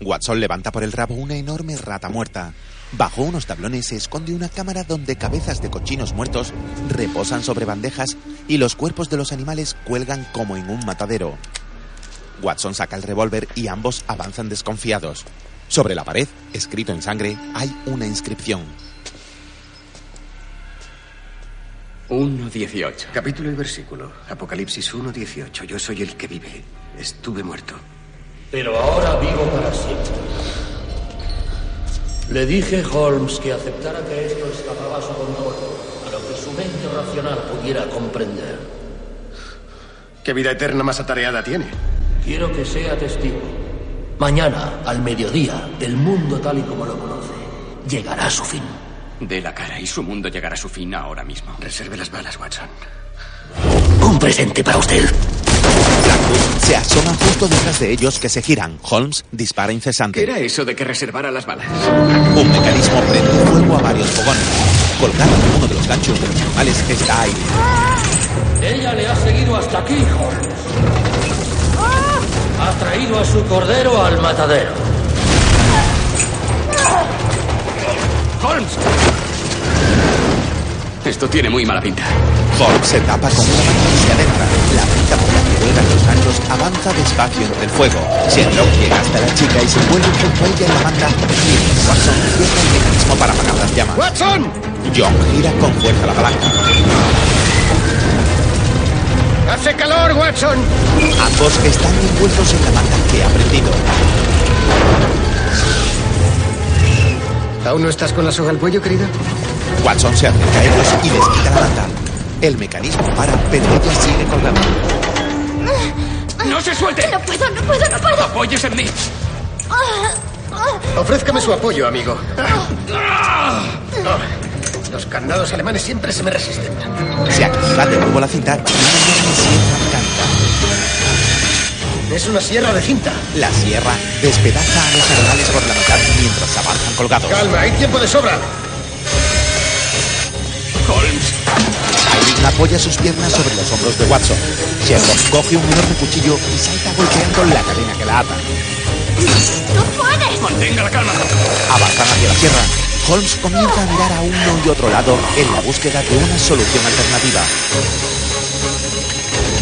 Watson levanta por el rabo una enorme rata muerta. Bajo unos tablones se esconde una cámara donde cabezas de cochinos muertos reposan sobre bandejas y los cuerpos de los animales cuelgan como en un matadero. Watson saca el revólver y ambos avanzan desconfiados. Sobre la pared, escrito en sangre, hay una inscripción. 1.18. Capítulo y versículo. Apocalipsis 1.18. Yo soy el que vive. Estuve muerto. Pero ahora vivo para siempre. Le dije, Holmes, que aceptara que esto escapaba a su control, a lo que su mente racional pudiera comprender. ¿Qué vida eterna más atareada tiene? Quiero que sea testigo. Mañana, al mediodía, el mundo tal y como lo conoce llegará a su fin. De la cara y su mundo llegará a su fin ahora mismo. Reserve las balas, Watson. Un presente para usted. Blackwood se asoma justo detrás de ellos que se giran. Holmes dispara incesante. ¿Qué era eso de que reservara las balas? Un mecanismo prende fuego a varios fogones. Colgado en uno de los ganchos de los animales está Aileen. Ella le ha seguido hasta aquí, Holmes. Ha traído a su cordero al matadero. ¡Holmes! Esto tiene muy mala pinta. Holmes se tapa con una mano y se adentra. La cinta por la que cuelgan los ganchos avanza despacio entre el fuego. Sherlock llega hasta la chica y se envuelve junto a ella en la manta. Mientras Watson cierra el mecanismo para apagar las llamas. ¡Watson! John gira con fuerza la palanca. ¡Hace calor, Watson! Ambos están envueltos en la manta que ha prendido. ¿Aún no estás con la soga al cuello, querida? Watson se acerca a ellos y les quita la manta. El mecanismo para, pero ella sigue colgando. ¡No se suelte! No puedo, no puedo, no puedo. ¡Apóyese en mí! Ofrézcame su apoyo, amigo. Oh, Los candados alemanes siempre se me resisten. Se activa de nuevo la cinta y sierra mecánica. Es una sierra de cinta. La sierra despedaza a los animales por la mitad mientras avanzan colgados. Calma, hay tiempo de sobra. Holmes. Aileen apoya sus piernas sobre los hombros de Watson. Sherlock coge un enorme cuchillo y salta golpeando la cadena que la ata. ¡Tú puedes! Mantenga la calma. Avanzan hacia la sierra. Holmes comienza a mirar a uno y otro lado en la búsqueda de una solución alternativa.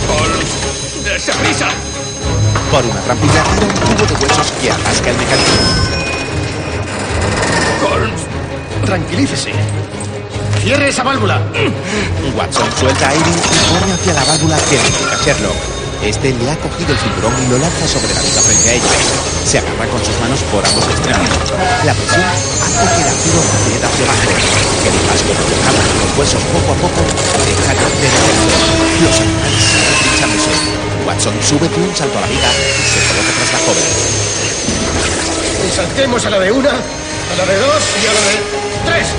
Holmes, dése prisa. Por una trampilla tira un tubo de huesos que atasca el mecanismo. Holmes. Tranquilícese. Cierre esa válvula. Watson suelta a Aileen y corre hacia la válvula que le indica Sherlock. Este le ha cogido el cinturón y lo lanza sobre la viga frente a ella. Se agarra con sus manos por ambos extremos. La presión hace que el acero ceda hacia abajo. El casco en los huesos poco a poco deja de detenerse. Los animales siguen pinchándose. Watson sube de un salto a la viga y se coloca tras la joven. Y saltemos a la de una, a la de dos y a la de tres.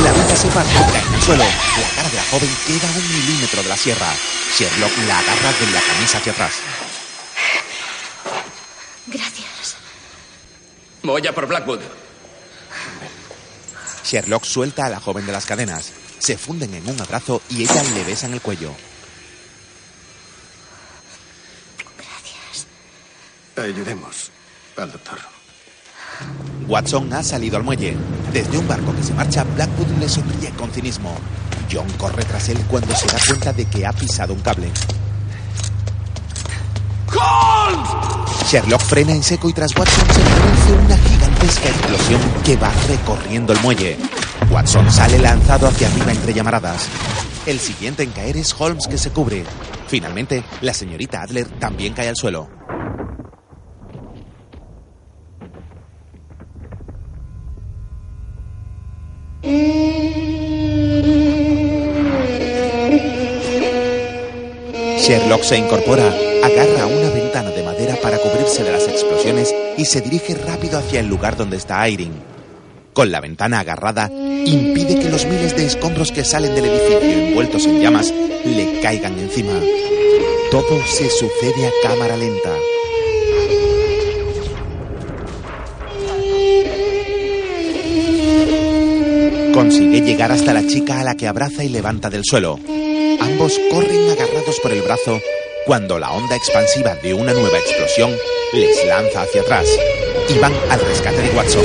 Y la viga se parte cae en el suelo. La cara de la joven queda a un milímetro de la sierra. Sherlock la agarra de la camisa hacia atrás. Gracias. Voy a por Blackwood. Sherlock suelta a la joven de las cadenas. Se funden en un abrazo y ella le besa en el cuello. Ayudemos al doctor. Watson ha salido al muelle. Desde un barco que se marcha, Blackwood le sonríe con cinismo. John corre tras él cuando se da cuenta de que ha pisado un cable. Sherlock frena en seco y tras Watson se produce una gigantesca explosión que va recorriendo el muelle. Watson sale lanzado hacia arriba entre llamaradas. El siguiente en caer es Holmes que se cubre. Finalmente, la señorita Adler también cae al suelo. Sherlock se incorpora, agarra una ventana de madera para cubrirse de las explosiones y se dirige rápido hacia el lugar donde está Irene. Con la ventana agarrada, impide que los miles de escombros que salen del edificio envueltos en llamas le caigan encima. Todo se sucede a cámara lenta. Consigue llegar hasta la chica a la que abraza y levanta del suelo. Ambos corren agarrados por el brazo cuando la onda expansiva de una nueva explosión les lanza hacia atrás y van al rescate de Watson.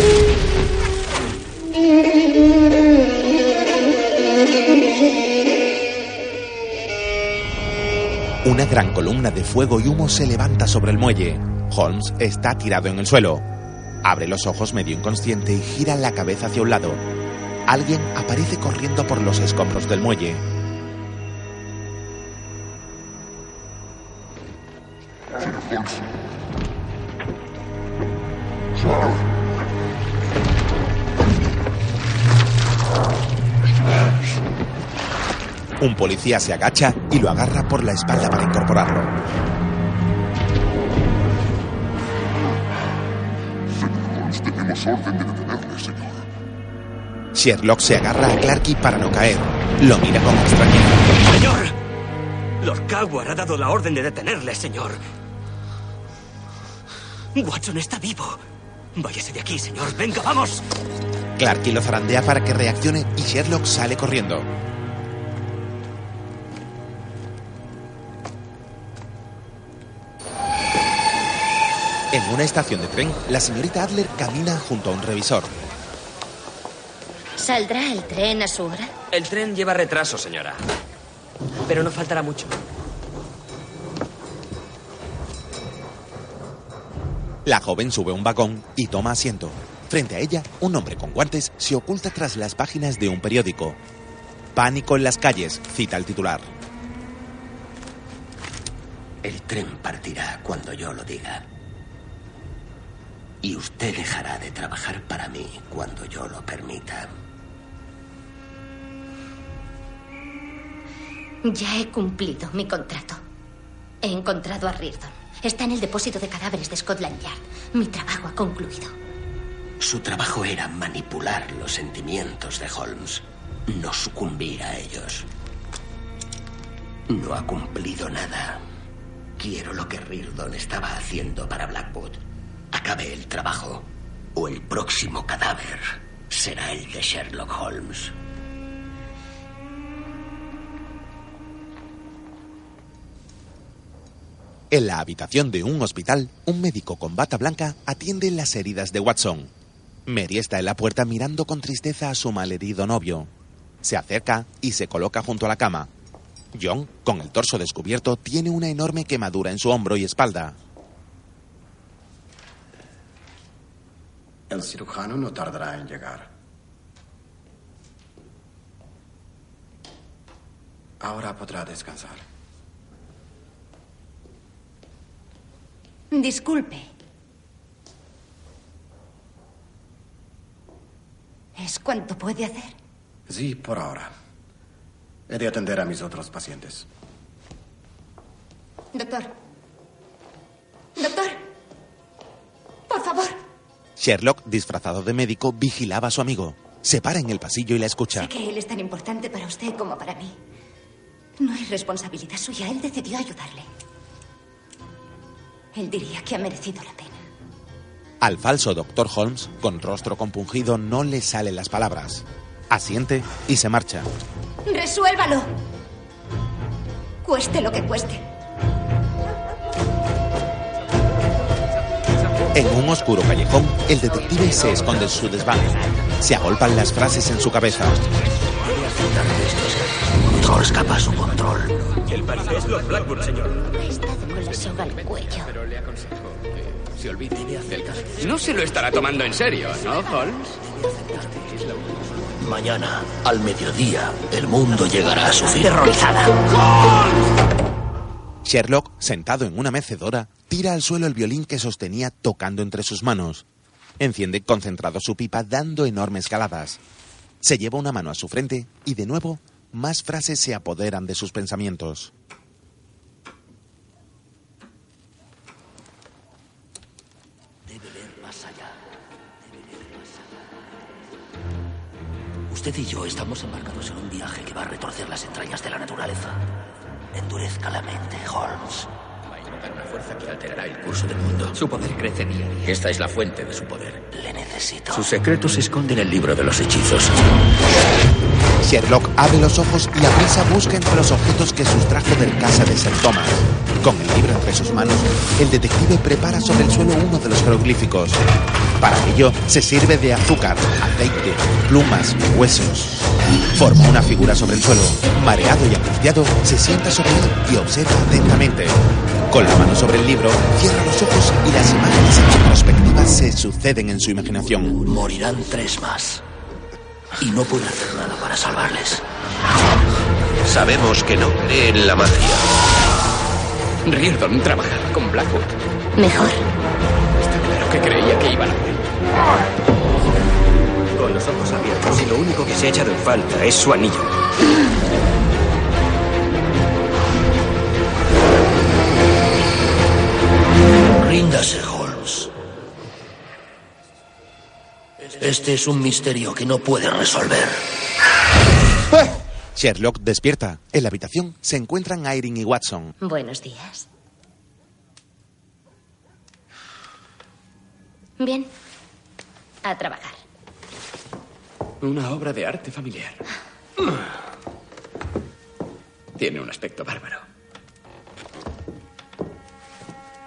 Una gran columna de fuego y humo se levanta sobre el muelle. Holmes está tirado en el suelo. Abre los ojos medio inconsciente y gira la cabeza hacia un lado. Alguien aparece corriendo por los escombros del muelle. Un policía se agacha y lo agarra por la espalda para incorporarlo. Tenemos orden de detenerle, señor. Sherlock se agarra a Clarky para no caer. Lo mira con extrañeza. ¡Señor! Lord Coward ha dado la orden de detenerle, señor. Watson está vivo. Váyase de aquí, señor. Venga, vamos. Clarky lo zarandea para que reaccione y Sherlock sale corriendo. En una estación de tren, la señorita Adler camina junto a un revisor. ¿Saldrá el tren a su hora? El tren lleva retraso, señora. Pero no faltará mucho. La joven sube un vagón y toma asiento. Frente a ella, un hombre con guantes se oculta tras las páginas de un periódico. Pánico en las calles, cita el titular. El tren partirá cuando yo lo diga. Y usted dejará de trabajar para mí cuando yo lo permita. Ya he cumplido mi contrato. He encontrado a Reardon. Está en el depósito de cadáveres de Scotland Yard. Mi trabajo ha concluido. Su trabajo era manipular los sentimientos de Holmes, no sucumbir a ellos. No ha cumplido nada. Quiero lo que Reardon estaba haciendo para Blackwood. Acabe el trabajo o el próximo cadáver será el de Sherlock Holmes. En la habitación de un hospital, un médico con bata blanca atiende las heridas de Watson. Mary está en la puerta mirando con tristeza a su malherido novio. Se acerca y se coloca junto a la cama. John, con el torso descubierto, tiene una enorme quemadura en su hombro y espalda. El cirujano no tardará en llegar. Ahora podrá descansar. Disculpe. ¿Es cuánto puede hacer? Sí, por ahora. He de atender a mis otros pacientes. Doctor. Doctor. Por favor. Sherlock, disfrazado de médico, vigilaba a su amigo. Se para en el pasillo y la escucha. Sé que él es tan importante para usted como para mí. No es responsabilidad suya. Él decidió ayudarle. Él diría que ha merecido la pena. Al falso Dr. Holmes, con rostro compungido, no le salen las palabras. Asiente y se marcha. ¡Resuélvalo! Cueste lo que cueste. En un oscuro callejón, el detective se esconde en su desván. Se agolpan las frases en su cabeza. Control escapa a su control. El parque es Lord Blackwood, señor. Ha estado con la soga al cuello. Pero le aconsejo que se olvide del caso. No se lo estará tomando en serio, ¿no, Holmes? Mañana, al mediodía, el mundo llegará a su fin. Sherlock, sentado en una mecedora, tira al suelo el violín que sostenía tocando entre sus manos. Enciende concentrado su pipa dando enormes caladas. Se lleva una mano a su frente y de nuevo más frases se apoderan de sus pensamientos. Debe ver más allá. Debe ver más allá. Usted y yo estamos embarcados en un viaje que va a retorcer las entrañas de la naturaleza. Endurezca la mente, Holmes. Va a invocar una fuerza que alterará el curso del mundo. Su poder crece día a día. Esta es la fuente de su poder. Le necesito. Su secreto se esconde en el libro de los hechizos. Sherlock abre los ojos y a prisa busca entre los objetos que sustrajo del casa de Sir Thomas. Con el libro entre sus manos, el detective prepara sobre el suelo uno de los jeroglíficos. Para ello, se sirve de azúcar, aceite, plumas, huesos. Forma una figura sobre el suelo. Mareado y angustiado, se sienta sobre él y observa atentamente. Con la mano sobre el libro, cierra los ojos y las imágenes en retrospectiva se suceden en su imaginación. Morirán tres más. Y no puedo hacer nada para salvarles. Sabemos que no cree en la magia. Riordan trabajaba con Blackwood. Mejor. Está claro que creía que iban a morir. Con los ojos abiertos y lo único que se ha echado en falta es su anillo. Ríndase, Holmes. Este es un misterio que no puede resolver. Sherlock despierta. En la habitación se encuentran Irene y Watson. Buenos días. Bien. A trabajar. Una obra de arte familiar. Tiene un aspecto bárbaro.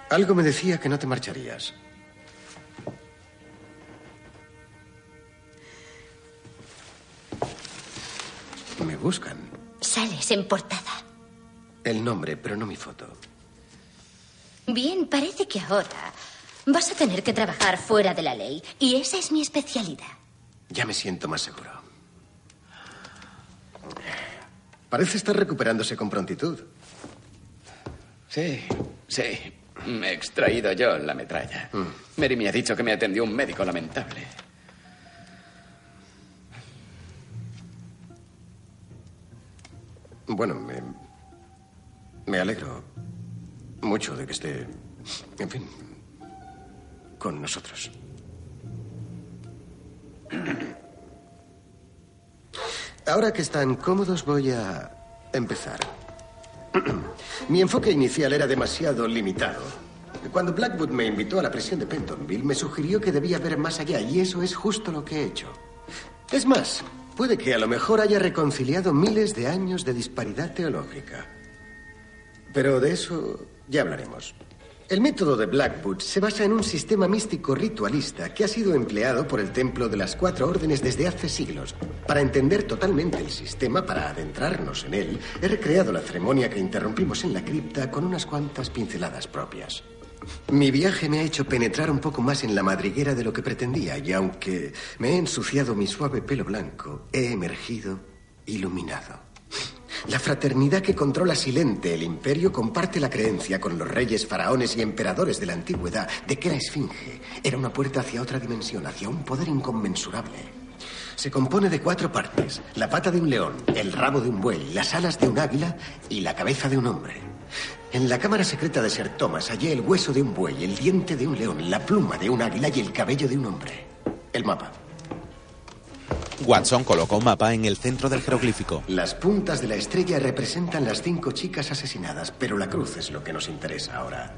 Algo me decía que no te marcharías. Me buscan. Sales en portada. El nombre, pero no mi foto. Bien, parece que ahora vas a tener que trabajar fuera de la ley. Y esa es mi especialidad. Ya me siento más seguro. Parece estar recuperándose con prontitud. Sí, sí. Me he extraído yo la metralla. Mary me ha dicho que me atendió un médico lamentable. Bueno, me. Me alegro mucho de que esté. En fin. Con nosotros. Ahora que están cómodos, voy a empezar. Mi enfoque inicial era demasiado limitado. Cuando Blackwood me invitó a la prisión de Pentonville, me sugirió que debía ver más allá, y eso es justo lo que he hecho. Es más, puede que a lo mejor haya reconciliado miles de años de disparidad teológica. Pero de eso ya hablaremos. El método de Blackwood se basa en un sistema místico ritualista que ha sido empleado por el Templo de las Cuatro Órdenes desde hace siglos. Para entender totalmente el sistema, para adentrarnos en él, he recreado la ceremonia que interrumpimos en la cripta con unas cuantas pinceladas propias. Mi viaje me ha hecho penetrar un poco más en la madriguera de lo que pretendía, y aunque me he ensuciado mi suave pelo blanco, he emergido iluminado. La fraternidad que controla Silente, el imperio, comparte la creencia con los reyes, faraones y emperadores de la antigüedad de que la esfinge era una puerta hacia otra dimensión, hacia un poder inconmensurable. Se compone de cuatro partes. La pata de un león, el rabo de un buey, las alas de un águila y la cabeza de un hombre. En la cámara secreta de Sir Thomas hallé el hueso de un buey, el diente de un león, la pluma de un águila y el cabello de un hombre. El mapa. Watson coloca un mapa en el centro del jeroglífico. Las puntas de la estrella representan las cinco chicas asesinadas, pero la cruz es lo que nos interesa ahora.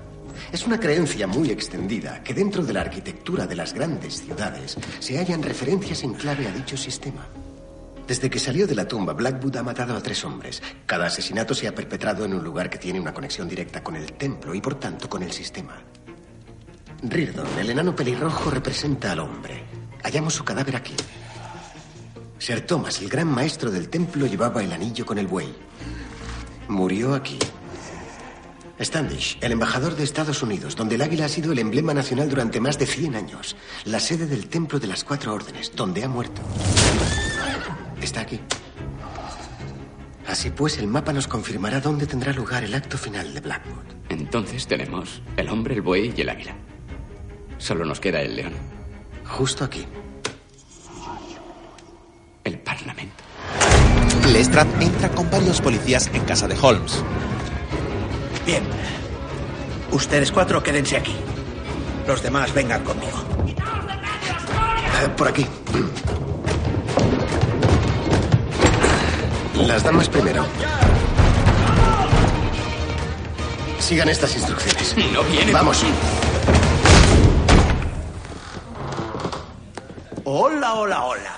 Es una creencia muy extendida que dentro de la arquitectura de las grandes ciudades se hallan referencias en clave a dicho sistema. Desde que salió de la tumba, Blackwood ha matado a tres hombres. Cada asesinato se ha perpetrado en un lugar que tiene una conexión directa con el templo y por tanto con el sistema. Rirdon, el enano pelirrojo, representa al hombre. Hallamos su cadáver aquí. Sir Thomas, el gran maestro del templo, llevaba el anillo con el buey. Murió aquí. Standish, el embajador de Estados Unidos, donde el águila ha sido el emblema nacional durante más de 100 años. La sede del Templo de las Cuatro Órdenes, donde ha muerto. Está aquí. Así pues, el mapa nos confirmará dónde tendrá lugar el acto final de Blackwood. Entonces tenemos el hombre, el buey y el águila. Solo nos queda el león. Justo aquí. El Parlamento. Lestrade entra con varios policías en casa de Holmes. Bien. Ustedes cuatro quédense aquí. Los demás vengan conmigo. Eh, por aquí. Las damas primero. Sigan estas instrucciones. No viene. Vamos. Hola, hola, hola.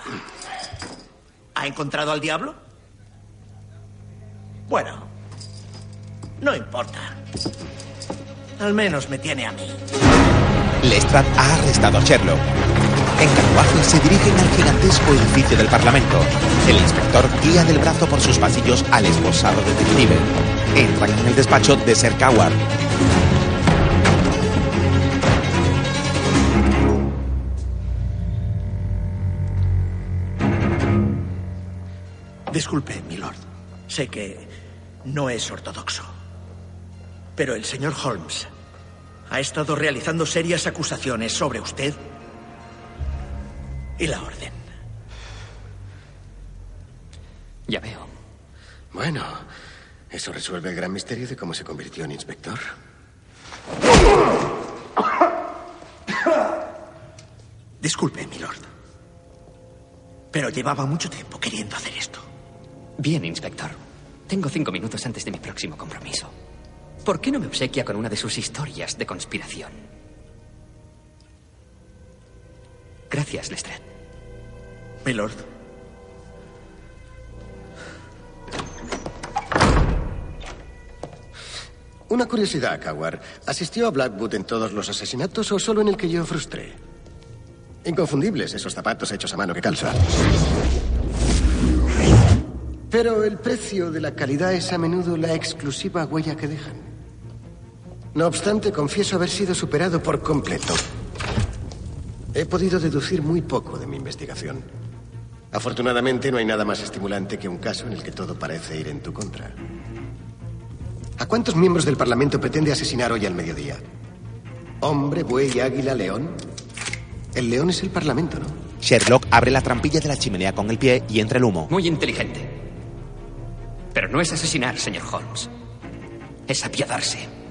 ¿Ha encontrado al diablo? Bueno, no importa. Al menos me tiene a mí. Lestrade ha arrestado a Sherlock. En carruaje se dirigen al gigantesco edificio del Parlamento. El inspector guía del brazo por sus pasillos al esposado detective. Entran en el despacho de Sir Coward. Disculpe, milord. Sé que no es ortodoxo. Pero el señor Holmes ha estado realizando serias acusaciones sobre usted y la orden. Ya veo. Bueno, eso resuelve el gran misterio de cómo se convirtió en inspector. Disculpe, milord. Pero llevaba mucho tiempo queriendo hacer esto. Bien, inspector. Tengo cinco minutos antes de mi próximo compromiso. ¿Por qué no me obsequia con una de sus historias de conspiración? Gracias, Lestrade. Milord. Una curiosidad, Coward. ¿Asistió a Blackwood en todos los asesinatos o solo en el que yo frustré? Inconfundibles esos zapatos hechos a mano que calza. Pero el precio de la calidad es a menudo la exclusiva huella que dejan. No obstante, confieso haber sido superado por completo. He podido deducir muy poco de mi investigación. Afortunadamente, no hay nada más estimulante que un caso en el que todo parece ir en tu contra. ¿A cuántos miembros del Parlamento pretende asesinar hoy al mediodía? ¿Hombre, buey, águila, león? El león es el Parlamento, ¿no? Sherlock abre la trampilla de la chimenea con el pie y entra el humo. Muy inteligente. Pero no es asesinar, señor Holmes. Es apiadarse.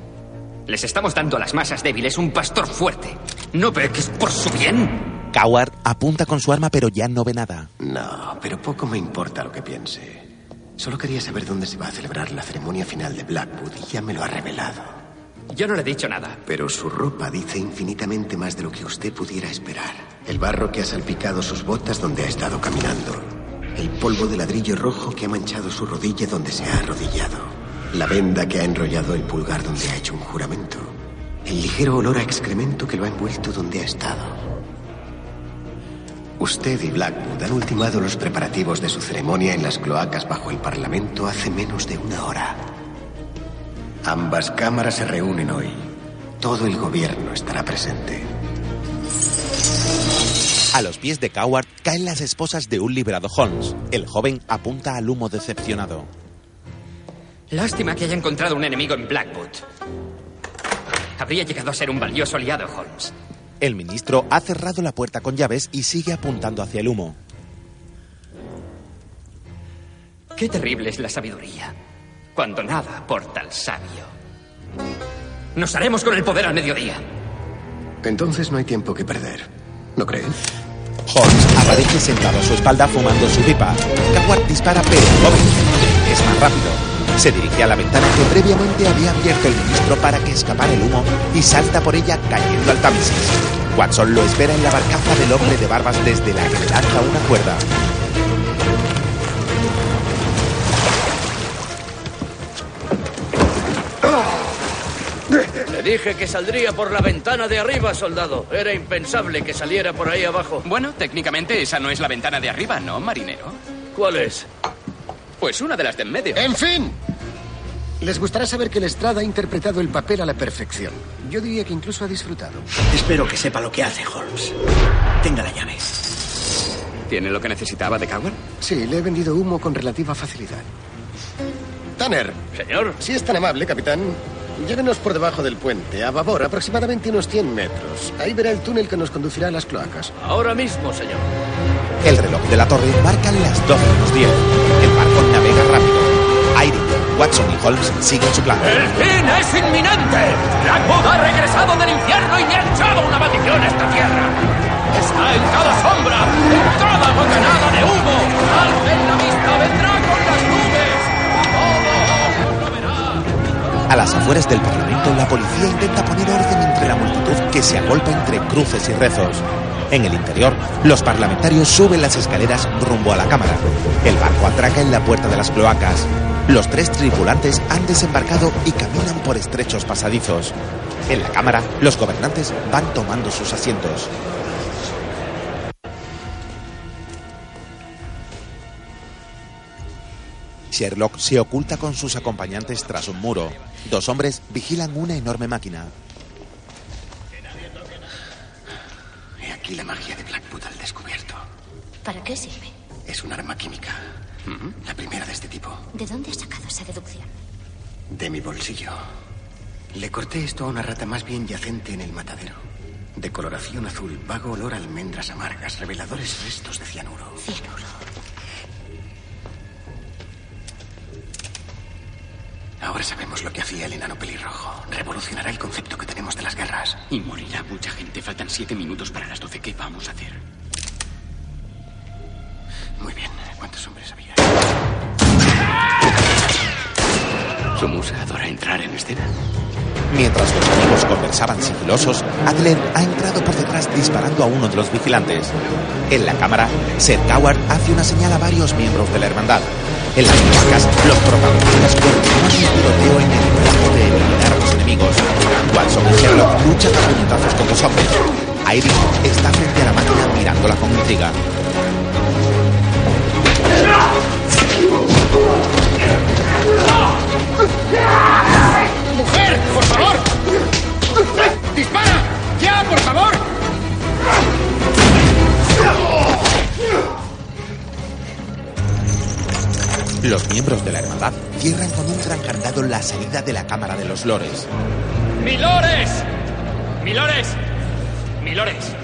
Les estamos dando a las masas débiles un pastor fuerte. ¿No ve que es por su bien? Coward apunta con su arma pero ya no ve nada. No, pero poco me importa lo que piense. Solo quería saber dónde se va a celebrar la ceremonia final de Blackwood y ya me lo ha revelado. Yo no le he dicho nada. Pero su ropa dice infinitamente más de lo que usted pudiera esperar. El barro que ha salpicado sus botas donde ha estado caminando. El polvo de ladrillo rojo que ha manchado su rodilla donde se ha arrodillado. La venda que ha enrollado el pulgar donde ha hecho un juramento. El ligero olor a excremento que lo ha envuelto donde ha estado. Usted y Blackwood han ultimado los preparativos de su ceremonia en las cloacas bajo el Parlamento hace menos de una hora. Ambas cámaras se reúnen hoy. Todo el gobierno estará presente. A los pies de Coward caen las esposas de un liberado Holmes. El joven apunta al humo decepcionado. Lástima que haya encontrado un enemigo en Blackwood. Habría llegado a ser un valioso aliado, Holmes. El ministro ha cerrado la puerta con llaves y sigue apuntando hacia el humo. Qué terrible es la sabiduría, cuando nada aporta al sabio. Nos haremos con el poder al mediodía. Entonces no hay tiempo que perder. ¿No crees? Holmes aparece sentado a su espalda fumando su pipa. Coward dispara, pero el joven es más rápido. Se dirige a la ventana que previamente había abierto el ministro para que escapara el humo y salta por ella cayendo al Támesis. Watson lo espera en la barcaza del hombre de barbas desde la que le lanza una cuerda. Le dije que saldría por la ventana de arriba, soldado. Era impensable que saliera por ahí abajo. Bueno, técnicamente esa no es la ventana de arriba, ¿no, marinero? ¿Cuál es? Pues una de las de en medio. ¡En fin! Les gustará saber que Lestrada ha interpretado el papel a la perfección. Yo diría que incluso ha disfrutado. Espero que sepa lo que hace, Holmes. Tenga la llave. ¿Tiene lo que necesitaba de Coward? Sí, le he vendido humo con relativa facilidad. Tanner. Señor. Si es tan amable, capitán, llévenos por debajo del puente, a babor, aproximadamente unos 100 metros. Ahí verá el túnel que nos conducirá a las cloacas. Ahora mismo, señor. El reloj de la torre marca las 12 menos 10. El barco navega rápido. Irene, Watson y Holmes siguen su plan. ¡El fin es inminente! Blackwood ha regresado del infierno y me ha echado una maldición a esta tierra. Está en cada sombra, en cada bocanada de humo. Alcen la vista, vendrá A las afueras del Parlamento, la policía intenta poner orden entre la multitud que se agolpa entre cruces y rezos. En el interior, los parlamentarios suben las escaleras rumbo a la cámara. El barco atraca en la puerta de las cloacas. Los tres tripulantes han desembarcado y caminan por estrechos pasadizos. En la cámara, los gobernantes van tomando sus asientos. Sherlock se oculta con sus acompañantes tras un muro. Dos hombres vigilan una enorme máquina. He aquí la magia de Blackwood al descubierto. ¿Para qué sirve? Es un arma química. La primera de este tipo. ¿De dónde has sacado esa deducción? De mi bolsillo. Le corté esto a una rata más bien yacente en el matadero. De coloración azul, vago olor a almendras amargas, reveladores restos de cianuro. Cianuro. Ahora sabemos lo que hacía el enano pelirrojo. Revolucionará el concepto que tenemos de las guerras. Y morirá mucha gente. Faltan siete minutos para las doce. ¿Qué vamos a hacer? Muy bien. ¿Cuántos hombres había? ¿Su musa adora entrar en escena? Mientras los amigos conversaban sigilosos, Adler ha entrado por detrás disparando a uno de los vigilantes. En la cámara, Sir Coward hace una señal a varios miembros de la hermandad. En las cloacas, los protagonistas continúan el tiroteo en el intento de eliminar a los enemigos. Watson y Sherlock luchan a puñetazos con los hombres. Irene está frente a la máquina mirándola con intriga. ¡Mujer, por favor! ¡Dispara! ¡Ya, por favor! Los miembros de la hermandad cierran con un gran candado la salida de la cámara de los lores. ¡Milores! ¡Milores! ¡Milores!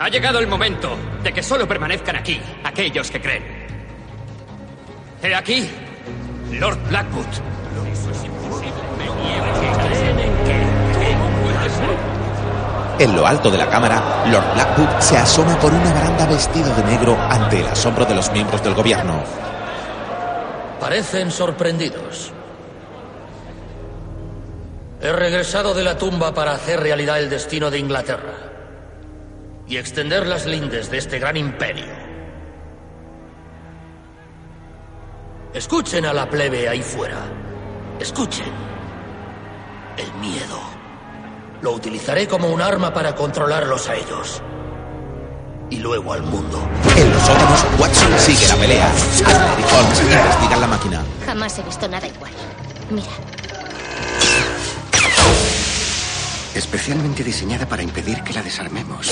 Ha llegado el momento de que solo permanezcan aquí aquellos que creen. He aquí, Lord Blackwood. Eso es imposible. Me niego que creen en que. ¿Cómo puede ser? En lo alto de la cámara, Lord Blackwood se asoma por una baranda vestido de negro ante el asombro de los miembros del gobierno. Parecen sorprendidos. He regresado de la tumba para hacer realidad el destino de Inglaterra y extender las lindes de este gran imperio. Escuchen a la plebe ahí fuera. Escuchen. El miedo. Lo utilizaré como un arma para controlarlos a ellos. Y luego al mundo. En los sótanos, Watson sigue la pelea. Adler y Holmes investigan la máquina. Jamás he visto nada igual. Mira, Especialmente diseñada para impedir que la desarmemos.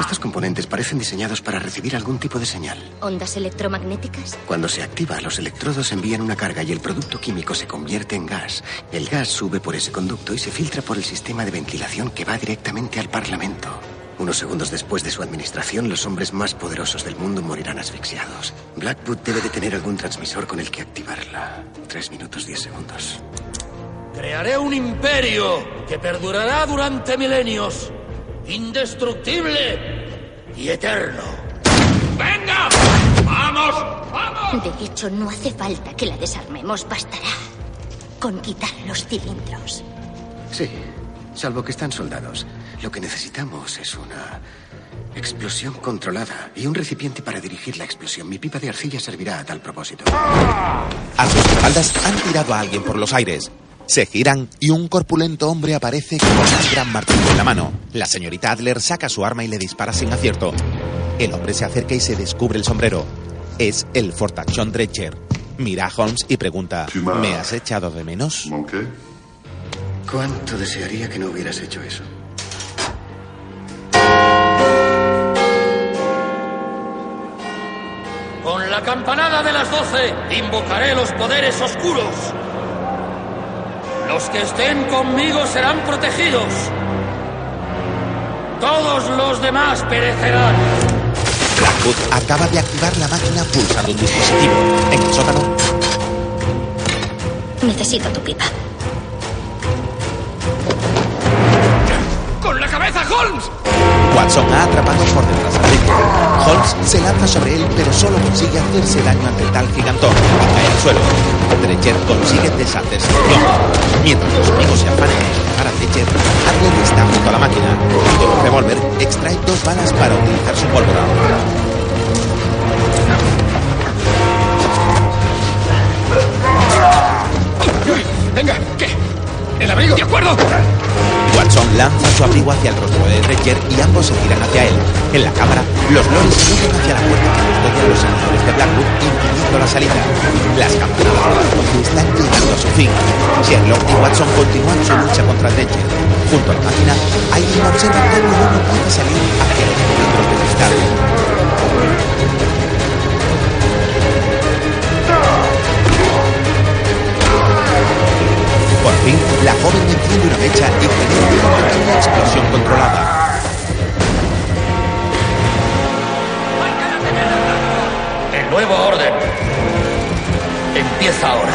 Estos componentes parecen diseñados para recibir algún tipo de señal. ¿Ondas electromagnéticas? Cuando se activa, los electrodos envían una carga y el producto químico se convierte en gas. El gas sube por ese conducto y se filtra por el sistema de ventilación que va directamente al Parlamento. Unos segundos después de su administración, los hombres más poderosos del mundo morirán asfixiados. Blackwood debe de tener algún transmisor con el que activarla. Tres minutos, diez segundos. Crearé un imperio que perdurará durante milenios, indestructible y eterno. ¡Venga! ¡Vamos! ¡Vamos! De hecho, no hace falta que la desarmemos, bastará con quitar los cilindros. Sí, salvo que están soldados. Lo que necesitamos es una explosión controlada y un recipiente para dirigir la explosión. Mi pipa de arcilla servirá a tal propósito. A sus espaldas han tirado a alguien por los aires. Se giran y un corpulento hombre aparece con un gran martillo en la mano. La señorita Adler saca su arma y le dispara sin acierto. El hombre se acerca y se descubre el sombrero. Es el fortachón Dredger. Mira a Holmes y pregunta: ¿Me has echado de menos? ¿Cuánto desearía que no hubieras hecho eso? Con la campanada de las doce invocaré los poderes oscuros. Los que estén conmigo serán protegidos. Todos los demás perecerán. Blackwood acaba de activar la máquina pulsando un dispositivo. En el sótano, Necesito tu pipa. Cabeza, Holmes! Watson ha atrapado por detrás a Dredger. Holmes se lanza sobre él, pero solo consigue hacerse daño ante tal gigantón y cae al suelo. Dredger consigue deshacerse de. Mientras los amigos se afanan en despejar a Adler está junto a la máquina. Con un revólver extrae dos balas para utilizar su pólvora. Lanza su abrigo hacia el rostro de Dredger y ambos se giran hacia él. En la cámara, los loris huyen hacia la puerta que custodia a los senadores de Blackwood, impidiendo la salida. Las campanadas de Blackwood están llegando a su fin. Sherlock y Watson continúan su lucha contra Dredger. Junto a la máquina, hay quien observa cómo uno puede salir hacia los cilindros de cristal. Por fin, la joven enciende una mecha y genera una pequeña explosión controlada. El nuevo orden empieza ahora.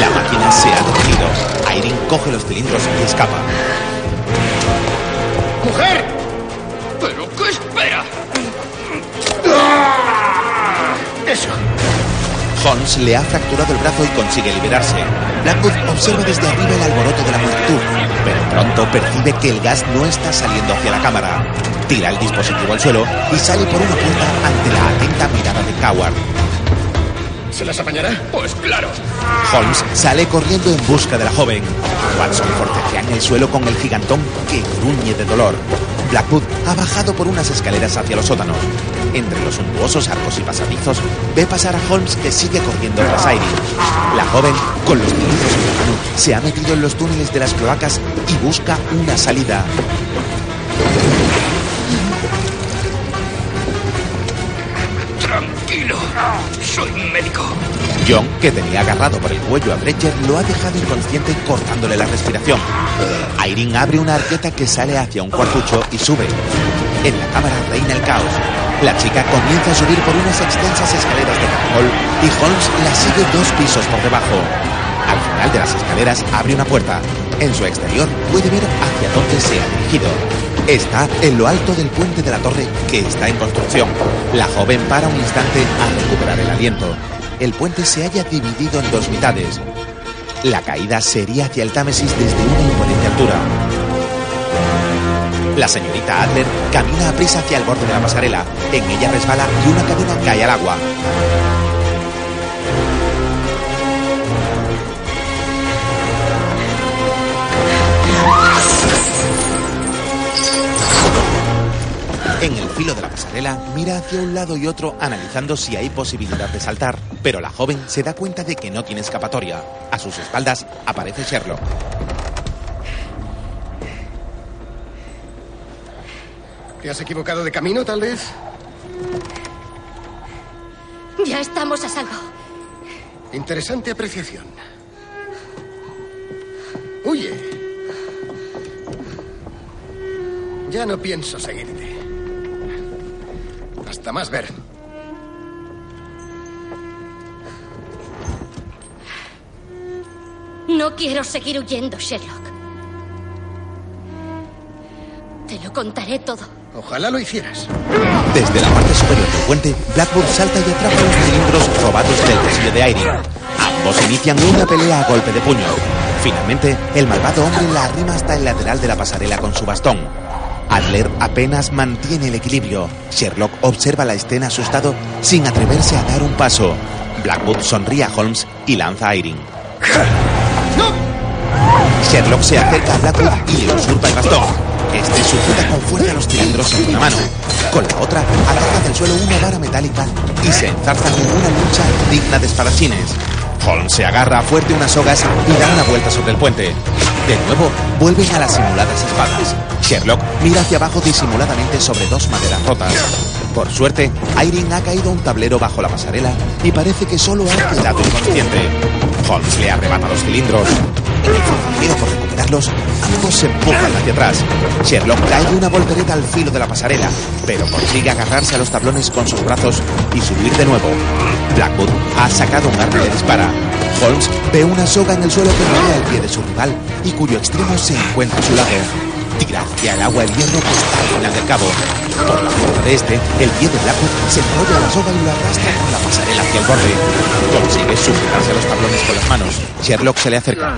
La máquina se ha detenido. Irene coge los cilindros y escapa. ¡Mujer! Holmes le ha fracturado el brazo y consigue liberarse. Blackwood observa desde arriba el alboroto de la multitud, pero pronto percibe que el gas no está saliendo hacia la cámara. Tira el dispositivo al suelo y sale por una puerta ante la atenta mirada de Coward. ¿Se las apañará? Pues claro. Holmes sale corriendo en busca de la joven. Watson forcejea en el suelo con el gigantón que gruñe de dolor. Blackwood ha bajado por unas escaleras hacia los sótanos. Entre los suntuosos arcos y pasadizos, ve pasar a Holmes que sigue corriendo tras Irene. La joven, con los cilindros en la mano, se ha metido en los túneles de las cloacas y busca una salida. Tranquilo. Soy médico. John, que tenía agarrado por el cuello a Dredger, lo ha dejado inconsciente cortándole la respiración. Irene abre una arqueta que sale hacia un cuartucho y sube. En la cámara reina el caos. La chica comienza a subir por unas extensas escaleras de caracol y Holmes la sigue dos pisos por debajo. Al final de las escaleras abre una puerta. En su exterior puede ver hacia dónde se ha dirigido. Está en lo alto del puente de la torre que está en construcción. La joven para un instante a recuperar el aliento. El puente se halla dividido en dos mitades. La caída sería hacia el Támesis desde una imponente altura. La señorita Adler camina a prisa hacia el borde de la pasarela. En ella resbala y una cadena cae al agua. En el filo de la pasarela, mira hacia un lado y otro analizando si hay posibilidad de saltar, pero la joven se da cuenta de que no tiene escapatoria. A sus espaldas aparece Sherlock. ¿Te has equivocado de camino, tal vez? Ya estamos a salvo. Interesante apreciación. Huye. Ya no pienso seguirte. Hasta más ver. No quiero seguir huyendo, Sherlock. Te lo contaré todo. Ojalá lo hicieras. Desde la parte superior del puente, Blackwood salta y atrapa los cilindros robados del bolsillo de Irene. Ambos inician una pelea a golpe de puño. Finalmente, el malvado hombre la arrima hasta el lateral de la pasarela con su bastón. Adler apenas mantiene el equilibrio. Sherlock observa la escena asustado sin atreverse a dar un paso. Blackwood sonríe a Holmes y lanza a Irene. Sherlock se acerca a Blackwood y le usurpa el bastón. Este sujeta con fuerza los cilindros en una mano. Con la otra, agarra del suelo una vara metálica y se enzarzan en una lucha digna de espadachines. Holmes se agarra fuerte unas sogas y da una vuelta sobre el puente. De nuevo, vuelven a las simuladas espadas. Sherlock mira hacia abajo disimuladamente sobre dos maderas rotas. Por suerte, Irene ha caído un tablero bajo la pasarela y parece que solo ha quedado inconsciente. Holmes le arrebata los cilindros. Confundido por recuperarlos, ambos se empujan hacia atrás. Sherlock cae de una voltereta al filo de la pasarela, pero consigue agarrarse a los tablones con sus brazos y subir de nuevo. Blackwood ha sacado un arma y le dispara. Holmes ve una soga en el suelo que rodea el pie de su rival y cuyo extremo se encuentra a su lado. Tira hacia el agua el hierro que al final del cabo. Por la fuerza de este, el pie de Blackwood se enrolla la soga y lo arrastra por la pasarela hacia el borde. Consigue sujetarse a los tablones con las manos. Sherlock se le acerca.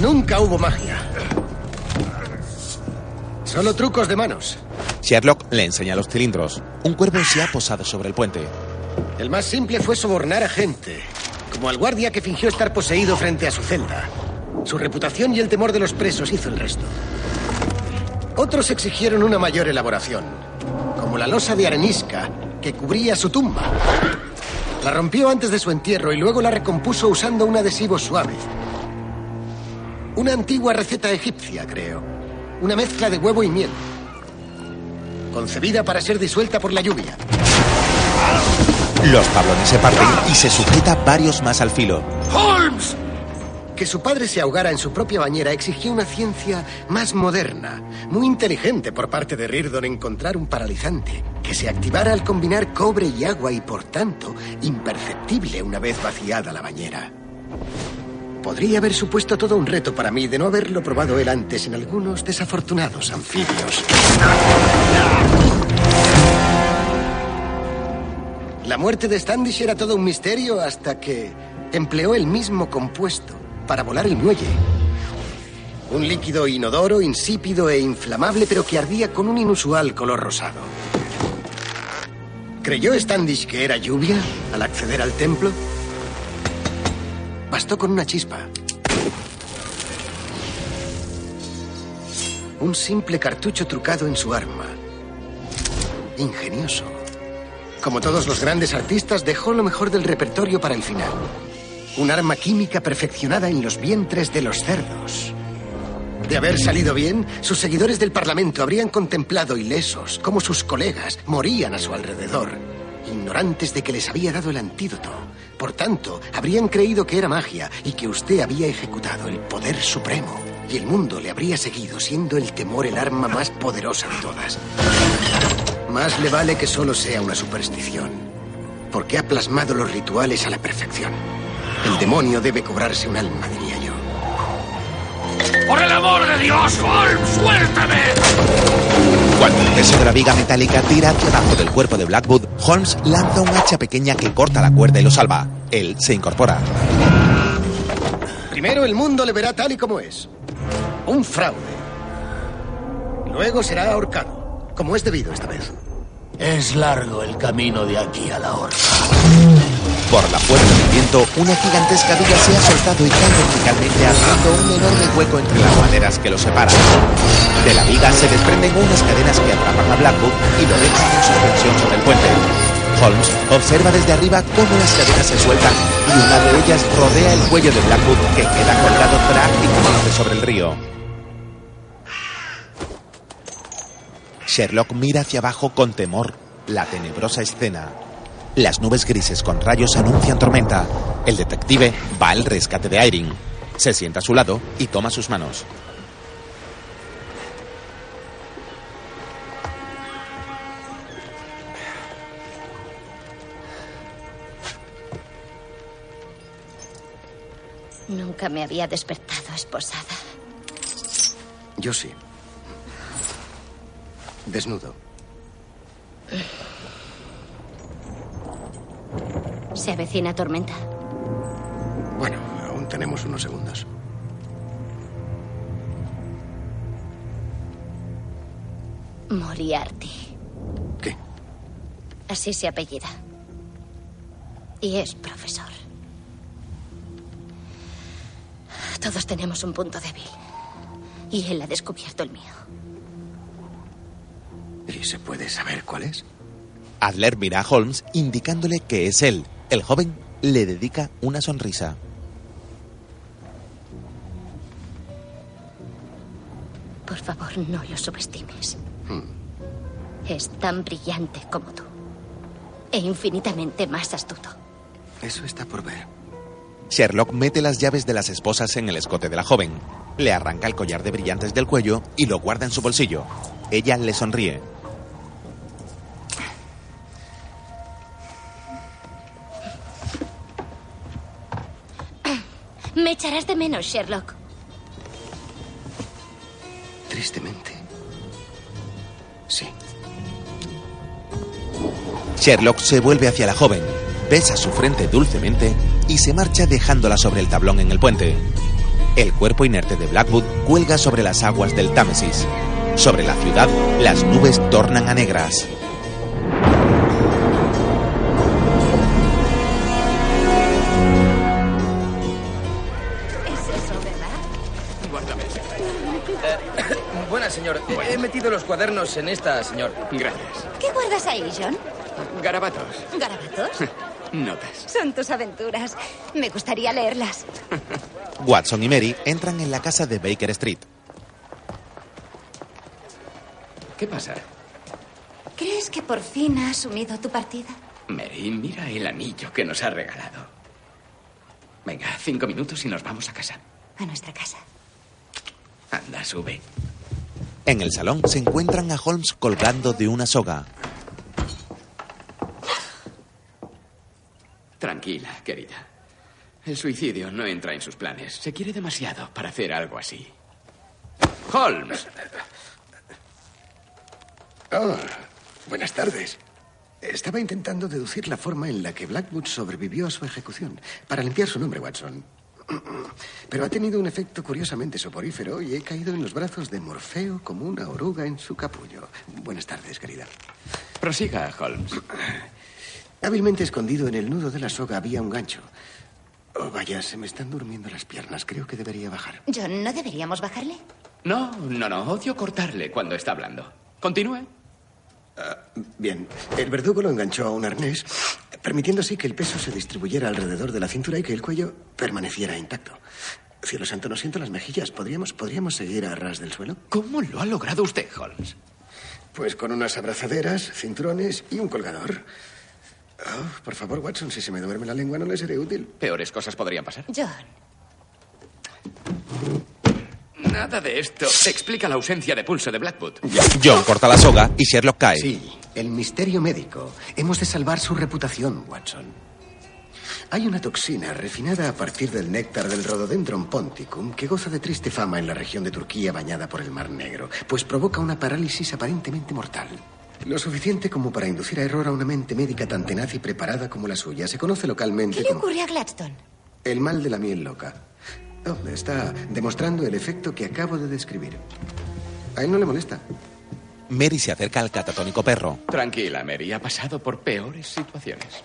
Nunca hubo magia. Solo trucos de manos. Sherlock le enseña los cilindros. Un cuervo se ha posado sobre el puente. El más simple fue sobornar a gente, como al guardia que fingió estar poseído frente a su celda. Su reputación y el temor de los presos hizo el resto. Otros exigieron una mayor elaboración, como la losa de arenisca que cubría su tumba. La rompió antes de su entierro y luego la recompuso usando un adhesivo suave. Una antigua receta egipcia, creo. Una mezcla de huevo y miel. Concebida para ser disuelta por la lluvia. Los tablones se parten y se sujeta varios más al filo. ¡Holmes! Que su padre se ahogara en su propia bañera exigió una ciencia más moderna, muy inteligente por parte de Reardon encontrar un paralizante que se activara al combinar cobre y agua y por tanto imperceptible una vez vaciada la bañera. Podría haber supuesto todo un reto para mí de no haberlo probado él antes en algunos desafortunados anfibios. La muerte de Standish era todo un misterio hasta que empleó el mismo compuesto para volar el muelle. Un líquido inodoro, insípido e inflamable, pero que ardía con un inusual color rosado. ¿Creyó Standish que era lluvia al acceder al templo? Bastó con una chispa. Un simple cartucho trucado en su arma. Ingenioso. Como todos los grandes artistas, dejó lo mejor del repertorio para el final. Un arma química perfeccionada en los vientres de los cerdos. De haber salido bien, sus seguidores del Parlamento habrían contemplado ilesos cómo sus colegas morían a su alrededor, ignorantes de que les había dado el antídoto. Por tanto, habrían creído que era magia y que usted había ejecutado el poder supremo. Y el mundo le habría seguido siendo el temor el arma más poderosa de todas. Más le vale que solo sea una superstición, porque ha plasmado los rituales a la perfección. El demonio debe cobrarse un alma, diría yo. ¡Por el amor de Dios, Holmes! ¡Suéltame! Cuando el peso de la viga metálica tira hacia abajo del cuerpo de Blackwood, Holmes lanza un hacha pequeña que corta la cuerda y lo salva. Él se incorpora. Primero el mundo le verá tal y como es. Un fraude. Luego será ahorcado, como es debido esta vez. Es largo el camino de aquí a la horca. Por la fuerza del viento, una gigantesca viga se ha soltado y cae verticalmente abriendo un enorme hueco entre las maderas que lo separan. De la viga se desprenden unas cadenas que atrapan a Blackwood y lo dejan en suspensión sobre el puente. Holmes observa desde arriba cómo las cadenas se sueltan y una de ellas rodea el cuello de Blackwood que queda colgado prácticamente sobre el río. Sherlock mira hacia abajo con temor la tenebrosa escena. Las nubes grises con rayos anuncian tormenta. El detective va al rescate de Irene. Se sienta a su lado y toma sus manos. Nunca me había despertado esposada. Yo sí. Desnudo. Se avecina tormenta. Bueno, aún tenemos unos segundos. Moriarty. ¿Qué? Así se apellida. Y es profesor. Todos tenemos un punto débil. Y él ha descubierto el mío. ¿Y se puede saber cuál es? Adler mira a Holmes indicándole que es él. El joven le dedica una sonrisa. Por favor, no lo subestimes. Hmm. Es tan brillante como tú. E infinitamente más astuto. Eso está por ver. Sherlock mete las llaves de las esposas en el escote de la joven. Le arranca el collar de brillantes del cuello y lo guarda en su bolsillo. Ella le sonríe. Me echarás de menos, Sherlock. Tristemente. Sí. Sherlock se vuelve hacia la joven, besa su frente dulcemente y se marcha dejándola sobre el tablón en el puente. El cuerpo inerte de Blackwood cuelga sobre las aguas del Támesis. Sobre la ciudad, las nubes tornan a negras. Señor. He metido los cuadernos en esta, señor. Gracias. ¿Qué guardas ahí, John? Garabatos. ¿Garabatos? Notas. Son tus aventuras. Me gustaría leerlas. Watson y Mary entran en la casa de Baker Street. ¿Qué pasa? ¿Crees que por fin ha asumido tu partida? Mary, mira el anillo que nos ha regalado. Venga, cinco minutos y nos vamos a casa. A nuestra casa. Anda, sube. En el salón se encuentran a Holmes colgando de una soga. Tranquila, querida. El suicidio no entra en sus planes. Se quiere demasiado para hacer algo así. Holmes. Oh, buenas tardes. Estaba intentando deducir la forma en la que Blackwood sobrevivió a su ejecución, para limpiar su nombre, Watson. Pero ha tenido un efecto curiosamente soporífero y he caído en los brazos de Morfeo como una oruga en su capullo. Buenas tardes, querida. Prosiga, Holmes. Hábilmente escondido en el nudo de la soga había un gancho. Oh, vaya, se me están durmiendo las piernas. Creo que debería bajar. John, ¿no deberíamos bajarle? No, no, no. Odio cortarle cuando está hablando. Continúe. Bien, el verdugo lo enganchó a un arnés, permitiendo así que el peso se distribuyera alrededor de la cintura y que el cuello permaneciera intacto. Cielo santo, no siento las mejillas. ¿Podríamos, ¿Podríamos seguir a ras del suelo? ¿Cómo lo ha logrado usted, Holmes? Pues con unas abrazaderas, cinturones y un colgador. Oh, por favor, Watson, si se me duerme la lengua no le seré útil. Peores cosas podrían pasar. John, Nada de esto explica la ausencia de pulso de Blackwood. John corta la soga y Sherlock cae. Sí, el misterio médico. Hemos de salvar su reputación, Watson. Hay una toxina refinada a partir del néctar del Rhododendron ponticum que goza de triste fama en la región de Turquía bañada por el Mar Negro, pues provoca una parálisis aparentemente mortal. Lo suficiente como para inducir a error a una mente médica tan tenaz y preparada como la suya. Se conoce localmente ¿qué le como ocurre a Gladstone? el mal de la miel loca. Oh, está demostrando el efecto que acabo de describir. A él no le molesta. Mary se acerca al catatónico perro. Tranquila, Mary. Ha pasado por peores situaciones.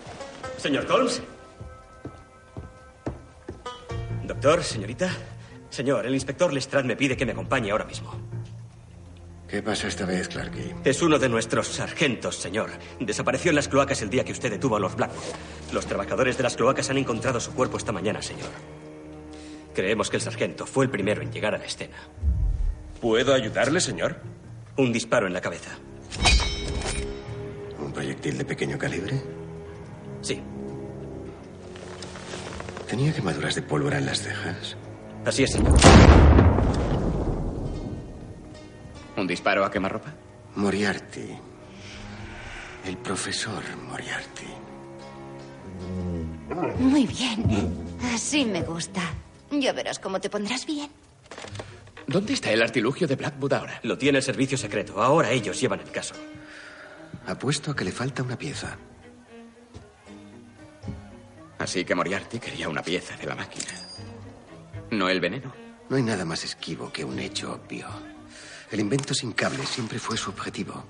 Señor Holmes. Doctor, señorita. Señor, el inspector Lestrade me pide que me acompañe ahora mismo. ¿Qué pasa esta vez, Clarky? Es uno de nuestros sargentos, señor. Desapareció en las cloacas el día que usted detuvo a los Blackwood. Los trabajadores de las cloacas han encontrado su cuerpo esta mañana, señor. Creemos que el sargento fue el primero en llegar a la escena. ¿Puedo ayudarle, señor? Un disparo en la cabeza. proyectil de pequeño calibre? Sí. ¿Tenía quemaduras de pólvora en las cejas? Así es, señor. ¿Un disparo a quemarropa? Moriarty. El profesor Moriarty. Muy bien. Así me gusta. Ya verás cómo te pondrás bien. ¿Dónde está el artilugio de Blackwood ahora? Lo tiene el servicio secreto. Ahora ellos llevan el caso. Apuesto a que le falta una pieza. Así que Moriarty quería una pieza de la máquina. No el veneno. No hay nada más esquivo que un hecho obvio. El invento sin cable siempre fue su objetivo.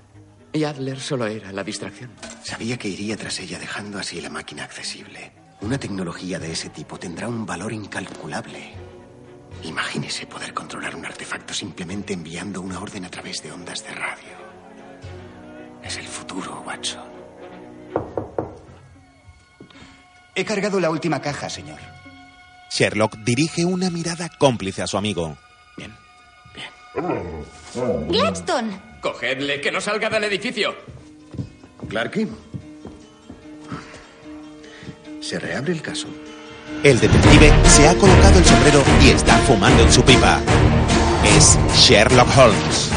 Y Adler solo era la distracción. Sabía que iría tras ella dejando así la máquina accesible. Una tecnología de ese tipo tendrá un valor incalculable. Imagínese poder controlar un artefacto simplemente enviando una orden a través de ondas de radio. Es el futuro, Watson. He cargado la última caja, señor. Sherlock dirige una mirada cómplice a su amigo. Gladstone. Cogedle, que no salga del edificio. Clarky. Se reabre el caso. El detective se ha colocado el sombrero y está fumando en su pipa. Es Sherlock Holmes.